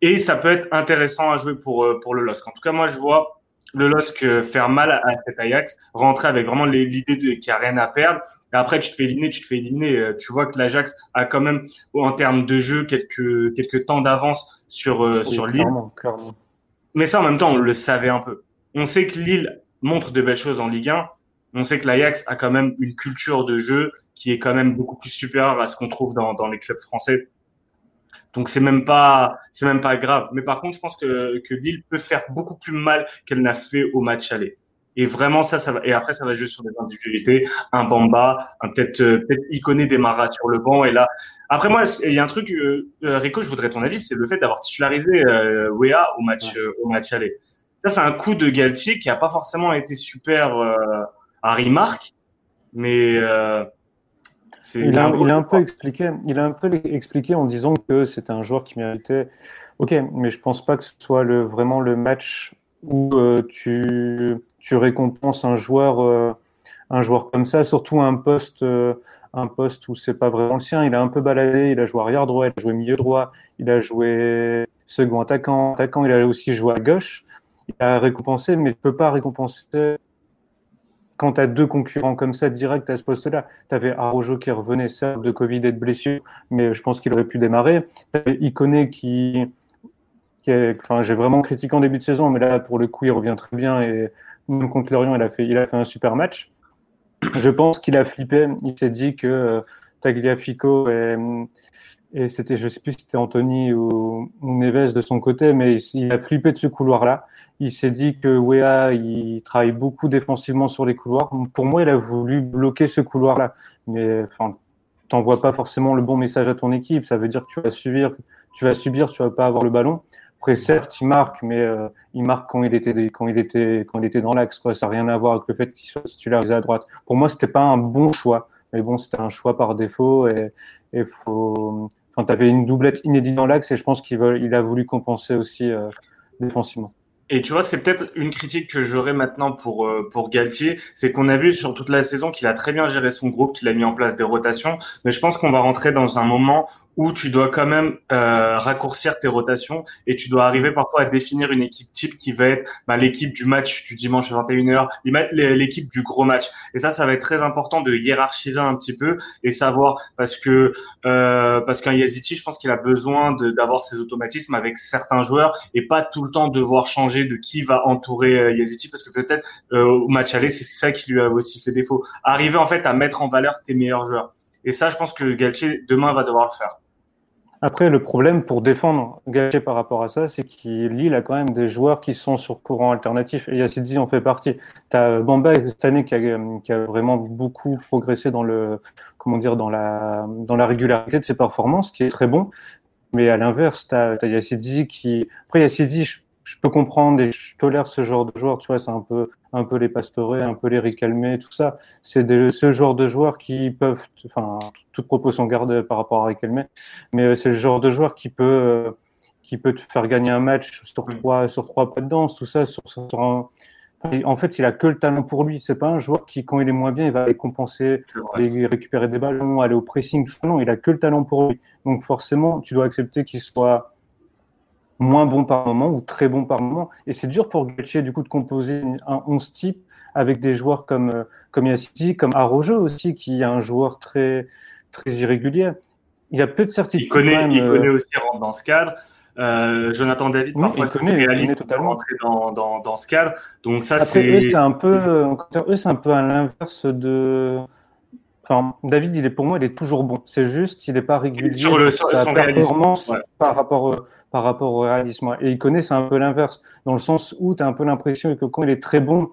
Et ça peut être intéressant à jouer pour euh, pour le LOSC. En tout cas, moi je vois le LOSC faire mal à cet Ajax, rentrer avec vraiment l'idée qu'il n'y a rien à perdre. Et après, tu te fais éliminer, tu te fais éliminer. Euh, tu vois que l'Ajax a quand même, en termes de jeu, quelques, quelques temps d'avance sur, euh, sur Lille. Mais ça, en même temps, on le savait un peu. On sait que Lille montre de belles choses en Ligue 1. On sait que l'Ajax a quand même une culture de jeu qui est quand même beaucoup plus supérieure à ce qu'on trouve dans, dans les clubs français. Donc c'est même pas c'est même pas grave. Mais par contre, je pense que que Lille peut faire beaucoup plus mal qu'elle n'a fait au match aller. Et vraiment ça, ça va. Et après, ça va jouer sur des individualités. Un Bamba, un peut-être euh, peut-être Iconé démarra sur le banc. Et là, après moi, il y a un truc, euh, euh, Rico, je voudrais ton avis, c'est le fait d'avoir titularisé euh, Wea au match au match aller. Ça, c'est un coup de Galtier qui n'a pas forcément été super à remarque, mais il a, il a, un peu expliqué, il a un peu expliqué en disant que c'était un joueur qui méritait. Ok, mais je pense pas que ce soit le, vraiment le match où euh, tu, tu récompenses un joueur, euh, un joueur comme ça, surtout un poste, euh, un poste où c'est pas vraiment le sien. Il a un peu baladé, il a joué arrière droit, il a joué milieu droit, il a joué second attaquant, attaquant, il a aussi joué à gauche. Il a récompensé, mais il peut pas récompenser quand tu as deux concurrents comme ça direct à ce poste-là, tu avais Arojo qui revenait certes de Covid et de blessure, mais je pense qu'il aurait pu démarrer. Tu avais Iconé qui, enfin, j'ai vraiment critiqué en début de saison, mais là, pour le coup, il revient très bien et même contre Lorient, il a fait, il a fait un super match. Je pense qu'il a flippé. Il s'est dit que euh, Tagliafico et, et c'était, je sais plus si c'était Anthony ou, ou, Neves de son côté, mais il a flippé de ce couloir-là. Il s'est dit que Wea, il travaille beaucoup défensivement sur les couloirs. Pour moi, il a voulu bloquer ce couloir-là. Mais enfin, t'envoies pas forcément le bon message à ton équipe. Ça veut dire que tu vas subir, tu vas subir, tu vas pas avoir le ballon. Après, certes, il marque, mais euh, il marque quand il était, quand il était, quand il était dans l'axe. Ça n'a rien à voir avec le fait qu'il soit titularisé à droite. Pour moi, c'était pas un bon choix. Mais bon, c'était un choix par défaut et, et faut. Enfin, tu avais une doublette inédite dans l'axe et je pense qu'il il a voulu compenser aussi euh, défensivement. Et tu vois, c'est peut-être une critique que j'aurais maintenant pour euh, pour Galtier, c'est qu'on a vu sur toute la saison qu'il a très bien géré son groupe, qu'il a mis en place des rotations, mais je pense qu'on va rentrer dans un moment où tu dois quand même euh, raccourcir tes rotations et tu dois arriver parfois à définir une équipe type qui va être bah, l'équipe du match du dimanche à 21h, l'équipe du gros match. Et ça, ça va être très important de hiérarchiser un petit peu et savoir parce que euh, parce qu'un Yaziti, je pense qu'il a besoin d'avoir ses automatismes avec certains joueurs et pas tout le temps devoir changer de qui va entourer euh, Yaziti parce que peut-être euh, au match aller, c'est ça qui lui a aussi fait défaut. Arriver en fait à mettre en valeur tes meilleurs joueurs. Et ça, je pense que Galtier demain va devoir le faire. Après, le problème pour défendre Galtier par rapport à ça, c'est qu'il a quand même des joueurs qui sont sur courant alternatif. Et Yacidi en fait partie. Tu as Bamba cette année qui a, vraiment beaucoup progressé dans le, comment dire, dans la, dans la régularité de ses performances, qui est très bon. Mais à l'inverse, tu as, as qui, après Yacidi, je je peux comprendre et je tolère ce genre de joueurs. Tu vois, c'est un peu, un peu les pastorés, un peu les ricalmés, tout ça. C'est ce genre de joueurs qui peuvent, enfin, toute proposition garde par rapport à ricalmé, mais euh, c'est le genre de joueur qui peut, euh, qui peut te faire gagner un match sur trois, sur trois pas de danse, tout ça, sur, sur un, en fait, il a que le talent pour lui. C'est pas un joueur qui, quand il est moins bien, il va aller compenser, aller récupérer des ballons, aller au pressing. Non, il a que le talent pour lui. Donc forcément, tu dois accepter qu'il soit moins bon par moment ou très bon par moment. Et c'est dur pour Galtier du coup de composer un 11 type avec des joueurs comme euh, comme Yassiti, comme Arojo aussi, qui est un joueur très très irrégulier. Il y a peu de certitude. Il connaît, il connaît euh, aussi dans ce cadre. Euh, Jonathan David parfois il connaît, réaliste totalement rentrer dans, dans, dans, ce cadre. Donc ça c'est c'est un peu eux c'est un peu à l'inverse de Enfin, David, il est pour moi, il est toujours bon. C'est juste, il n'est pas régulier sur le sur, sa performance par rapport par rapport au réalisme. Et il connaît, c'est un peu l'inverse, dans le sens où tu as un peu l'impression que quand il est très bon,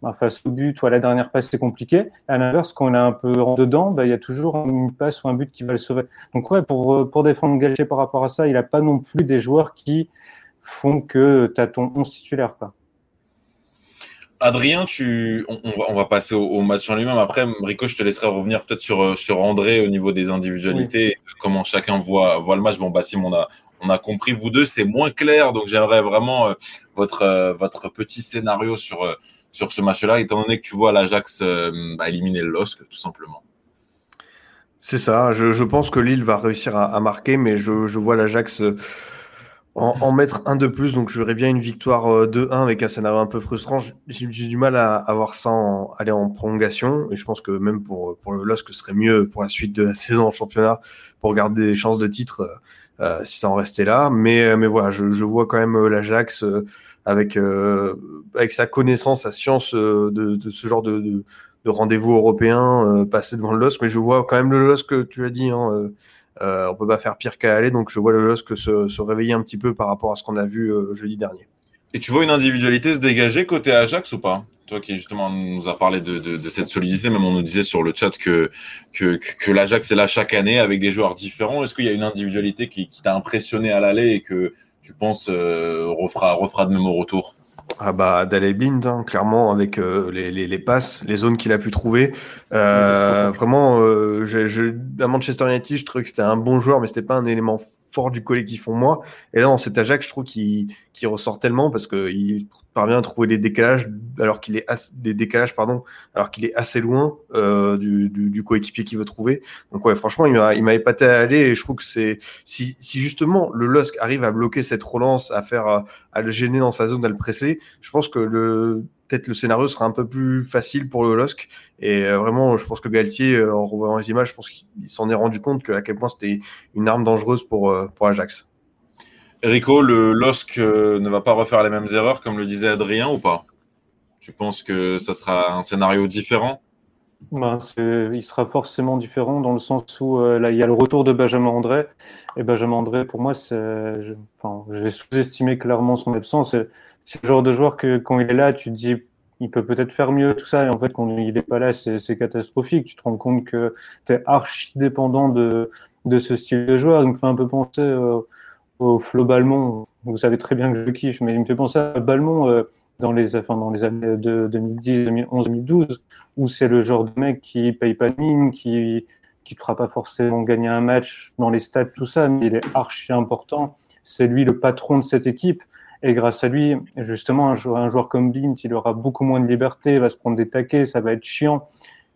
bah, face au but ou à la dernière passe, c'est compliqué. À l'inverse, quand il est un peu en dedans, bah, il y a toujours une passe ou un but qui va le sauver. Donc ouais, pour, pour défendre Galtier par rapport à ça, il n'a pas non plus des joueurs qui font que tu as ton 11 titulaire. Quoi. Adrien, tu, on, va, on va, passer au, match en lui-même. Après, Rico, je te laisserai revenir peut-être sur, sur André au niveau des individualités, comment chacun voit, voit le match. Bon, Bassim, on a, on a compris, vous deux, c'est moins clair. Donc, j'aimerais vraiment euh, votre, euh, votre petit scénario sur, euh, sur ce match-là, étant donné que tu vois l'Ajax bah, éliminer le LOSC, tout simplement. C'est ça. Je, pense que Lille va réussir à, marquer, mais je, vois l'Ajax en, mettre un de plus. Donc, je verrais bien une victoire 2-1 avec un scénario un peu frustrant. J'ai du mal à, avoir ça en, aller en prolongation. Et je pense que même pour, pour le LOSC, ce serait mieux pour la suite de la saison en championnat pour garder des chances de titre euh, si ça en restait là. Mais, euh, mais voilà, je, je vois quand même euh, l'Ajax avec, avec sa connaissance, sa science de, de ce genre de, de, de rendez-vous européen passer devant le LOSC. Mais je vois quand même le LOSC tu as dit. Hein, euh, on peut pas faire pire qu'à aller, donc je vois le LOSC se, se réveiller un petit peu par rapport à ce qu'on a vu jeudi dernier. Et tu vois une individualité se dégager côté Ajax ou pas? Toi qui justement nous a parlé de, cette solidité, même on nous disait sur le chat que, l'Ajax est là chaque année avec des joueurs différents. Est-ce qu'il y a une individualité qui, qui t'a impressionné à l'aller et que tu penses euh, refera, refera de même au retour? Ah bah d'aller blind, hein, clairement, avec euh, les, les, les, passes, les zones qu'il a pu trouver. Euh, vraiment, euh, je, je, à Manchester United, je trouvais que c'était un bon joueur, mais c'était pas un élément fort du collectif pour moi. Et là, dans cet Ajax, je trouve qu'il ressort tellement parce qu'il parvient à trouver des décalages alors qu'il est des décalages pardon alors qu'il est assez loin euh, du, du, du, coéquipier qu'il veut trouver. Donc ouais, franchement, il m'a il m'a épaté à aller et je trouve que c'est si, si justement le Lusk arrive à bloquer cette relance, à faire à le gêner dans sa zone, à le presser, je pense que le peut-être le scénario sera un peu plus facile pour le LOSC. Et euh, vraiment, je pense que Galtier, euh, en revoyant les images, je pense qu'il s'en est rendu compte à quel point c'était une arme dangereuse pour, euh, pour Ajax. Rico, le LOSC ne va pas refaire les mêmes erreurs, comme le disait Adrien, ou pas? Tu penses que ça sera un scénario différent? Ben, il sera forcément différent dans le sens où là il y a le retour de Benjamin André et Benjamin André pour moi c'est enfin je vais sous-estimer clairement son absence c'est le genre de joueur que quand il est là, tu te dis il peut peut-être faire mieux, tout ça. Et en fait, quand il n'est pas là, c'est catastrophique. Tu te rends compte que tu es archi dépendant de, de ce style de joueur. Il me fait un peu penser euh, au Flo Balmont. Vous savez très bien que je kiffe, mais il me fait penser à Balmont euh, dans, les, années de 2010, 2011, 2012, où c'est le genre de mec qui paye pas de mine, qui qui te fera pas forcément gagner un match dans les stats, tout ça, mais il est archi important. C'est lui le patron de cette équipe. Et grâce à lui, justement, un joueur, comme Bint, il aura beaucoup moins de liberté, il va se prendre des taquets, ça va être chiant.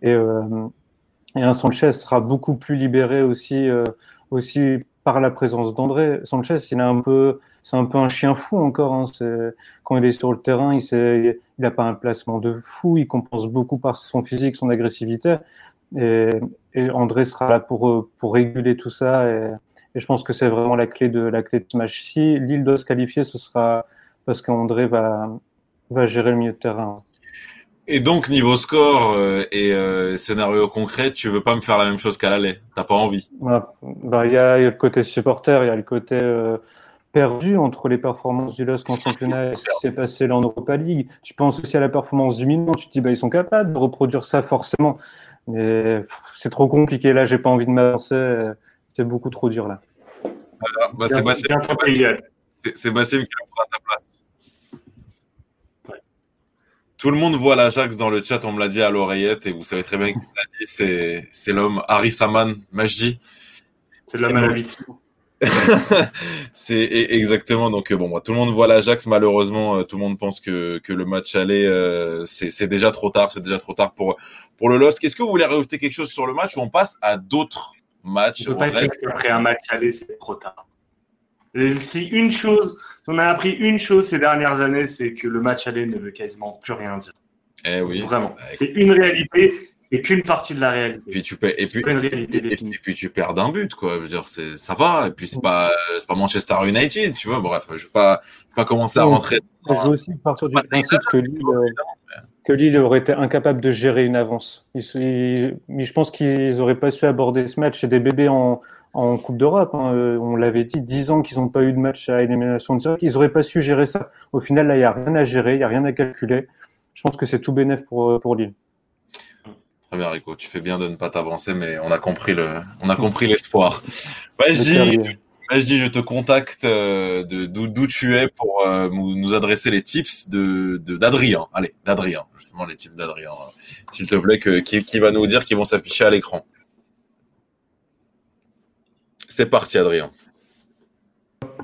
Et, euh, et un Sanchez sera beaucoup plus libéré aussi, euh, aussi par la présence d'André. Sanchez, il a un peu, c'est un peu un chien fou encore. Hein. Quand il est sur le terrain, il n'a pas un placement de fou, il compense beaucoup par son physique, son agressivité. Et, André sera là pour, pour réguler tout ça. Et je pense que c'est vraiment la clé de la clé de ce match. Si Lille doit se qualifier, ce sera parce qu'André va, va gérer le milieu de terrain. Et donc, niveau score euh, et euh, scénario concret, tu veux pas me faire la même chose qu'à l'aller T'as pas envie bah, Il y, a le côté supporter, il y a le côté euh, perdu entre les performances du LOSC en championnat et ce qui s'est passé là en Europa League. Tu penses aussi à la performance du Milan, tu te dis bah, ils sont capables de reproduire ça forcément. Mais c'est trop compliqué là, j'ai pas envie de m'avancer. C'est beaucoup trop dur là. Bah, c'est Bassim, qui le fera à ta place. Tout le monde voit l'Ajax dans le chat, on me l'a dit à l'oreillette, et vous savez très bien qui l'a dit, c'est, c'est l'homme Harry Saman Majdi. C'est de la maladie. c'est exactement donc bon moi, tout le monde voit l'Ajax malheureusement euh, tout le monde pense que, que le match aller euh, c'est, c'est déjà trop tard c'est déjà trop tard pour pour le LOSC est-ce que vous voulez rajouter quelque chose sur le match ou on passe à d'autres match. On peut pas dire qu'après un match aller, c'est trop tard. Si une chose, on a appris une chose ces dernières années, c'est que le match aller ne veut quasiment plus rien dire. Eh oui. Vraiment. Bah, c'est une réalité et qu'une partie de la réalité. Et puis tu perds, et puis, et, puis tu perds d'un but, quoi. Je veux dire, c'est, ça va. Et puis c'est pas, c'est pas Manchester United, tu vois. Bref, je vais pas, je vais pas commencer à rentrer. Je veux aussi partir du principe que Lille, que Lille aurait été incapable de gérer une avance. je pense qu'ils n'auraient pas su aborder ce match. C'est des bébés en, Coupe d'Europe. Hein. Euh, on l'avait dit, 10 ans qu'ils n'ont pas eu de match à élimination directe. Ils n'auraient pas su gérer ça. Au final, là, il n'y a rien à gérer, il n'y a rien à calculer. Je pense que c'est tout bénéf pour, euh, pour Lille. Très bien, Rico. Tu fais bien de ne pas t'avancer, mais on a compris le, on a compris l'espoir. Vas-y, je dis, je te contacte euh, d'où tu es pour euh, nous adresser les tips d'Adrien. Allez, d'Adrien, justement les tips d'Adrien, euh, s'il te plaît, qui, va nous dire qu'ils vont s'afficher à l'écran. C'est parti, Adrien.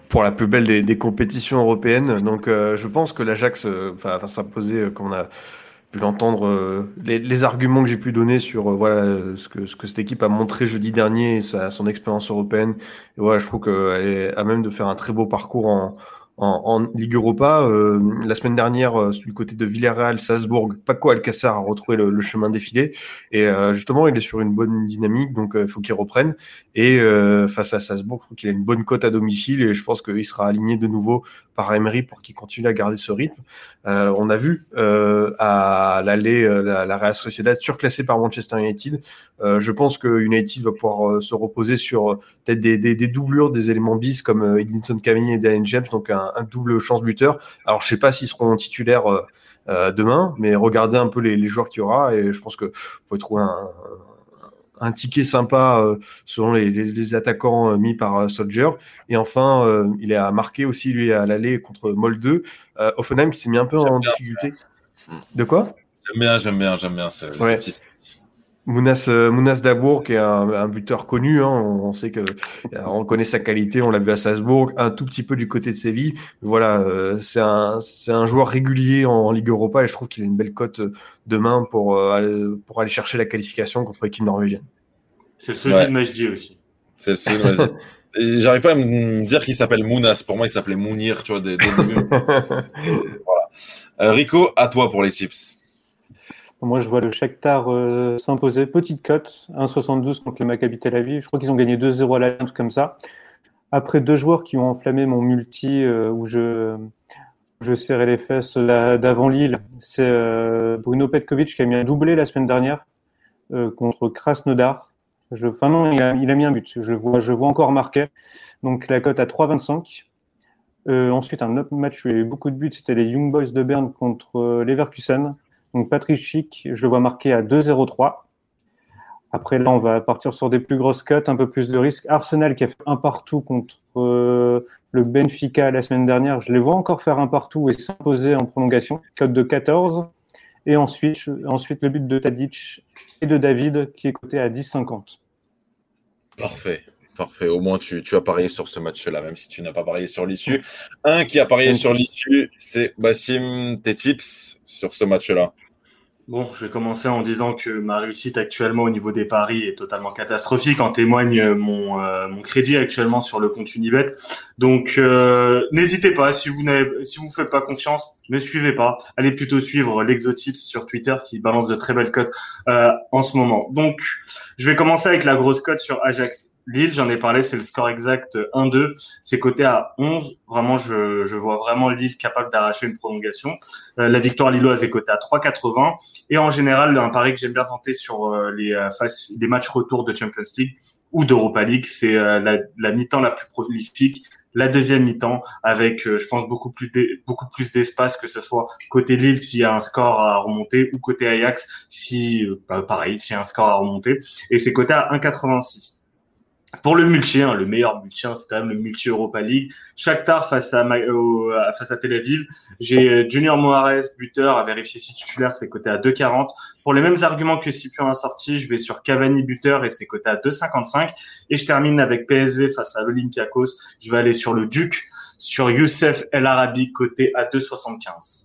Pour la plus belle des, compétitions européennes, donc je pense que l'Ajax va s'imposer comme on a pu l'entendre, euh, les, arguments que j'ai pu donner sur euh, voilà ce que, ce que cette équipe a montré jeudi dernier, sa, son expérience européenne. Et voilà, je trouve qu'elle est à même de faire un très beau parcours en, en, Ligue Europa. Euh, la semaine dernière, euh, du côté de Villarreal, Salzbourg, Paco Alcacer a retrouvé le, chemin défilé. Et euh, justement, il est sur une bonne dynamique, donc il faut qu'il reprenne. Et face à Salzbourg, je trouve qu'il a une bonne cote à domicile et je pense qu'il sera aligné de nouveau par Emery pour qu'il continue à garder ce rythme. on a vu à l'aller la, la Real Sociedad surclassée par Manchester United. je pense que United va pouvoir se reposer sur peut-être des, des, doublures, des éléments bis comme Edinson Cavani et Daniel James, donc un, double chance buteur. Alors, je sais pas s'ils seront titulaires euh, euh, demain, mais regardez un peu les, les joueurs qu'il y aura et je pense que vous pouvez trouver un, un ticket sympa euh, selon les, les, attaquants euh, mis par Soldier. Et enfin, il a marqué aussi lui à l'aller contre Molde. Offenheim qui s'est mis un peu en difficulté. De quoi? J'aime bien, j'aime bien, j'aime bien ce, petit Mounas, euh, Mounas Dabour, qui est un, buteur connu, hein, on, sait que euh, on connaît sa qualité, on l'a vu à Salzbourg, un tout petit peu du côté de Séville. Voilà, euh, c'est un, c'est un joueur régulier en, Ligue Europa et je trouve qu'il a une belle cote demain pour, pour aller chercher la qualification contre l'équipe norvégienne. C'est le sosie de Majdi aussi. C'est le sosie de Majdi. J'arrive pas à me dire qu'il s'appelle Mounas. Pour moi, il s'appelait Mounir, tu vois, dès, dès le début. voilà. Rico, à toi pour les tips. Moi, je vois le Shakhtar euh, s'imposer. Petite cote, 1,72 contre le Maccabi Tel Aviv. Je crois qu'ils ont gagné 2-0 à la un comme ça. Après deux joueurs qui ont enflammé mon multi euh, où je, serrais les fesses d'avant Lille, c'est euh, Bruno Petkovic qui a mis un doublé la semaine dernière contre Krasnodar. Enfin non, il a, il a, mis un but. Je vois, je vois encore marqué. Donc la cote à 3,25. ensuite, un autre match où il y a eu beaucoup de buts, c'était les Young Boys de Berne contre Leverkusen. Donc Patrick Schick, je le vois marqué à 2-0-3. Après, là, on va partir sur des plus grosses cotes, un peu plus de risques. Arsenal qui a fait un partout contre euh, le Benfica la semaine dernière, je les vois encore faire un partout et s'imposer en prolongation. Cote de 14. Et ensuite, ensuite le but de Tadic et de David qui est coté à 10-50. Parfait. Parfait. Au moins, tu, tu as parié sur ce match-là, même si tu n'as pas parié sur l'issue. Un qui a parié sur l'issue, c'est Bassim. Tes tips sur ce match-là Bon, je vais commencer en disant que ma réussite actuellement au niveau des paris est totalement catastrophique. En témoigne mon, euh, mon crédit actuellement sur le compte Unibet. Donc, euh, n'hésitez pas si vous n'avez, si vous faites pas confiance, ne suivez pas. Allez plutôt suivre l'Exotips sur Twitter qui balance de très belles cotes euh, en ce moment. Donc, je vais commencer avec la grosse cote sur Ajax. Lille, j'en ai parlé, c'est le score exact 1-2. C'est coté à 11. Vraiment, je, je vois vraiment Lille capable d'arracher une prolongation. Euh, la victoire lilloise est cotée à 3,80. Et en général, un pari que j'aime bien tenter sur euh, les, euh, des matchs retour de Champions League ou d'Europa League, c'est la, la mi-temps la plus prolifique la deuxième mi-temps avec, je pense, beaucoup plus beaucoup plus d'espace que ce soit côté Lille s'il y a un score à remonter ou côté Ajax si, bah, pareil, s'il y a un score à remonter. Et c'est coté à 1,86. Pour le multi, hein, le meilleur multi, hein, c'est quand même le multi Europa League. Shakhtar face à face à Tel Aviv. J'ai euh, Junior Moares, buteur, à vérifier si titulaire, c'est coté à 2,40. Pour les mêmes arguments que Cyprien a sorti, je vais sur Cavani buteur et c'est coté à 2,55. Et je termine avec PSV face à l'Olympiakos. Je vais aller sur le Duc, sur Youssef El Arabi, côté à 2,75.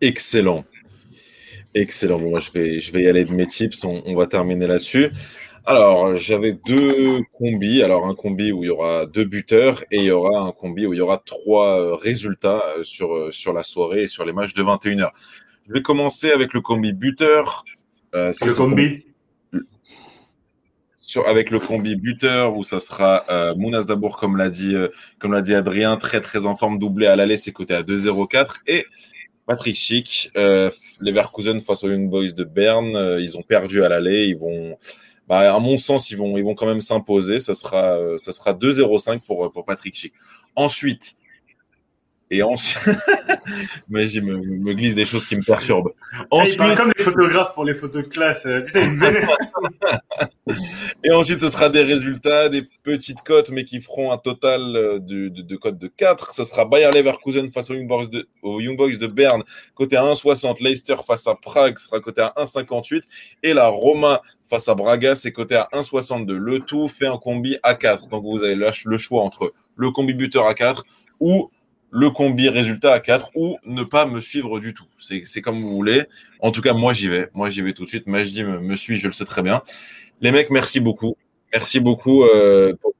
Excellent. Excellent. Bon, moi, je vais, y aller de mes tips. On va terminer là-dessus. Alors, j'avais deux combis. Alors, un combi où il y aura deux buteurs et il y aura un combi où il y aura trois euh, résultats euh, sur, euh, sur la soirée et sur les matchs de 21h. Je vais commencer avec le combi buteur. le combi? Sur, Avec le combi buteur où ça sera Mounas Dabour, comme l'a dit, comme l'a dit Adrien, très très en forme, doublé à l'aller, c'est coté à 2-0-4. Et Patrick Schick, Leverkusen face aux Young Boys de Berne, ils ont perdu à l'aller, ils vont bah, à mon sens, ils vont, quand même s'imposer. Ça sera, euh, ça sera 2-0-5 pour, pour Patrick Schick. Ensuite, et ensuite, mais je me, me, glisse des choses qui me perturbent. Ensuite... Il comme les photographes pour les photos de classe. Euh, putain, et ensuite, ce sera des résultats, des petites cotes, mais qui feront un total euh, de, de, de cotes de 4. Ce sera Bayer Leverkusen face aux Young Boys de, aux Young Boys de Berne, côté à 1,60. Leicester face à Prague sera côté à 1,58. Et la Roma face à Braga, c'est côté à 1,62. Le tout fait un combi à 4. Donc, vous avez le choix entre le combi buteur à 4 ou le combi résultat à 4 ou ne pas me suivre du tout. C'est comme vous voulez. En tout cas, moi, j'y vais. Moi, j'y vais tout de suite. Majdi me, me suit, je le sais très bien. Les mecs, merci beaucoup. Merci beaucoup euh, pour,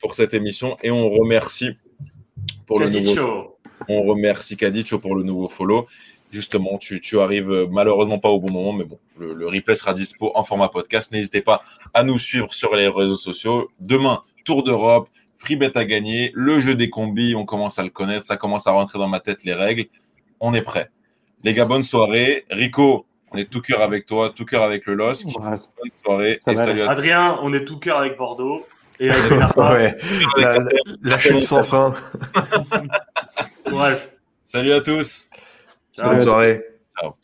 pour, cette émission et on remercie pour le nouveau. On remercie Kadicho pour le nouveau follow. Justement, tu, tu arrives malheureusement pas au bon moment, mais bon, le, le replay sera dispo en format podcast. N'hésitez pas à nous suivre sur les réseaux sociaux. Demain, Tour d'Europe, Freebet à gagner, le jeu des combis, on commence à le connaître, ça commence à rentrer dans ma tête les règles. On est prêt. Les gars, bonne soirée. Rico, on est tout cœur avec toi, tout cœur avec le LOSC. bonne soirée. Et salut à Adrien, on est tout cœur avec Bordeaux. Et avec ouais, la, la, chute sans fin. Bref. Salut à tous. Ciao. Bonne soirée. Ciao.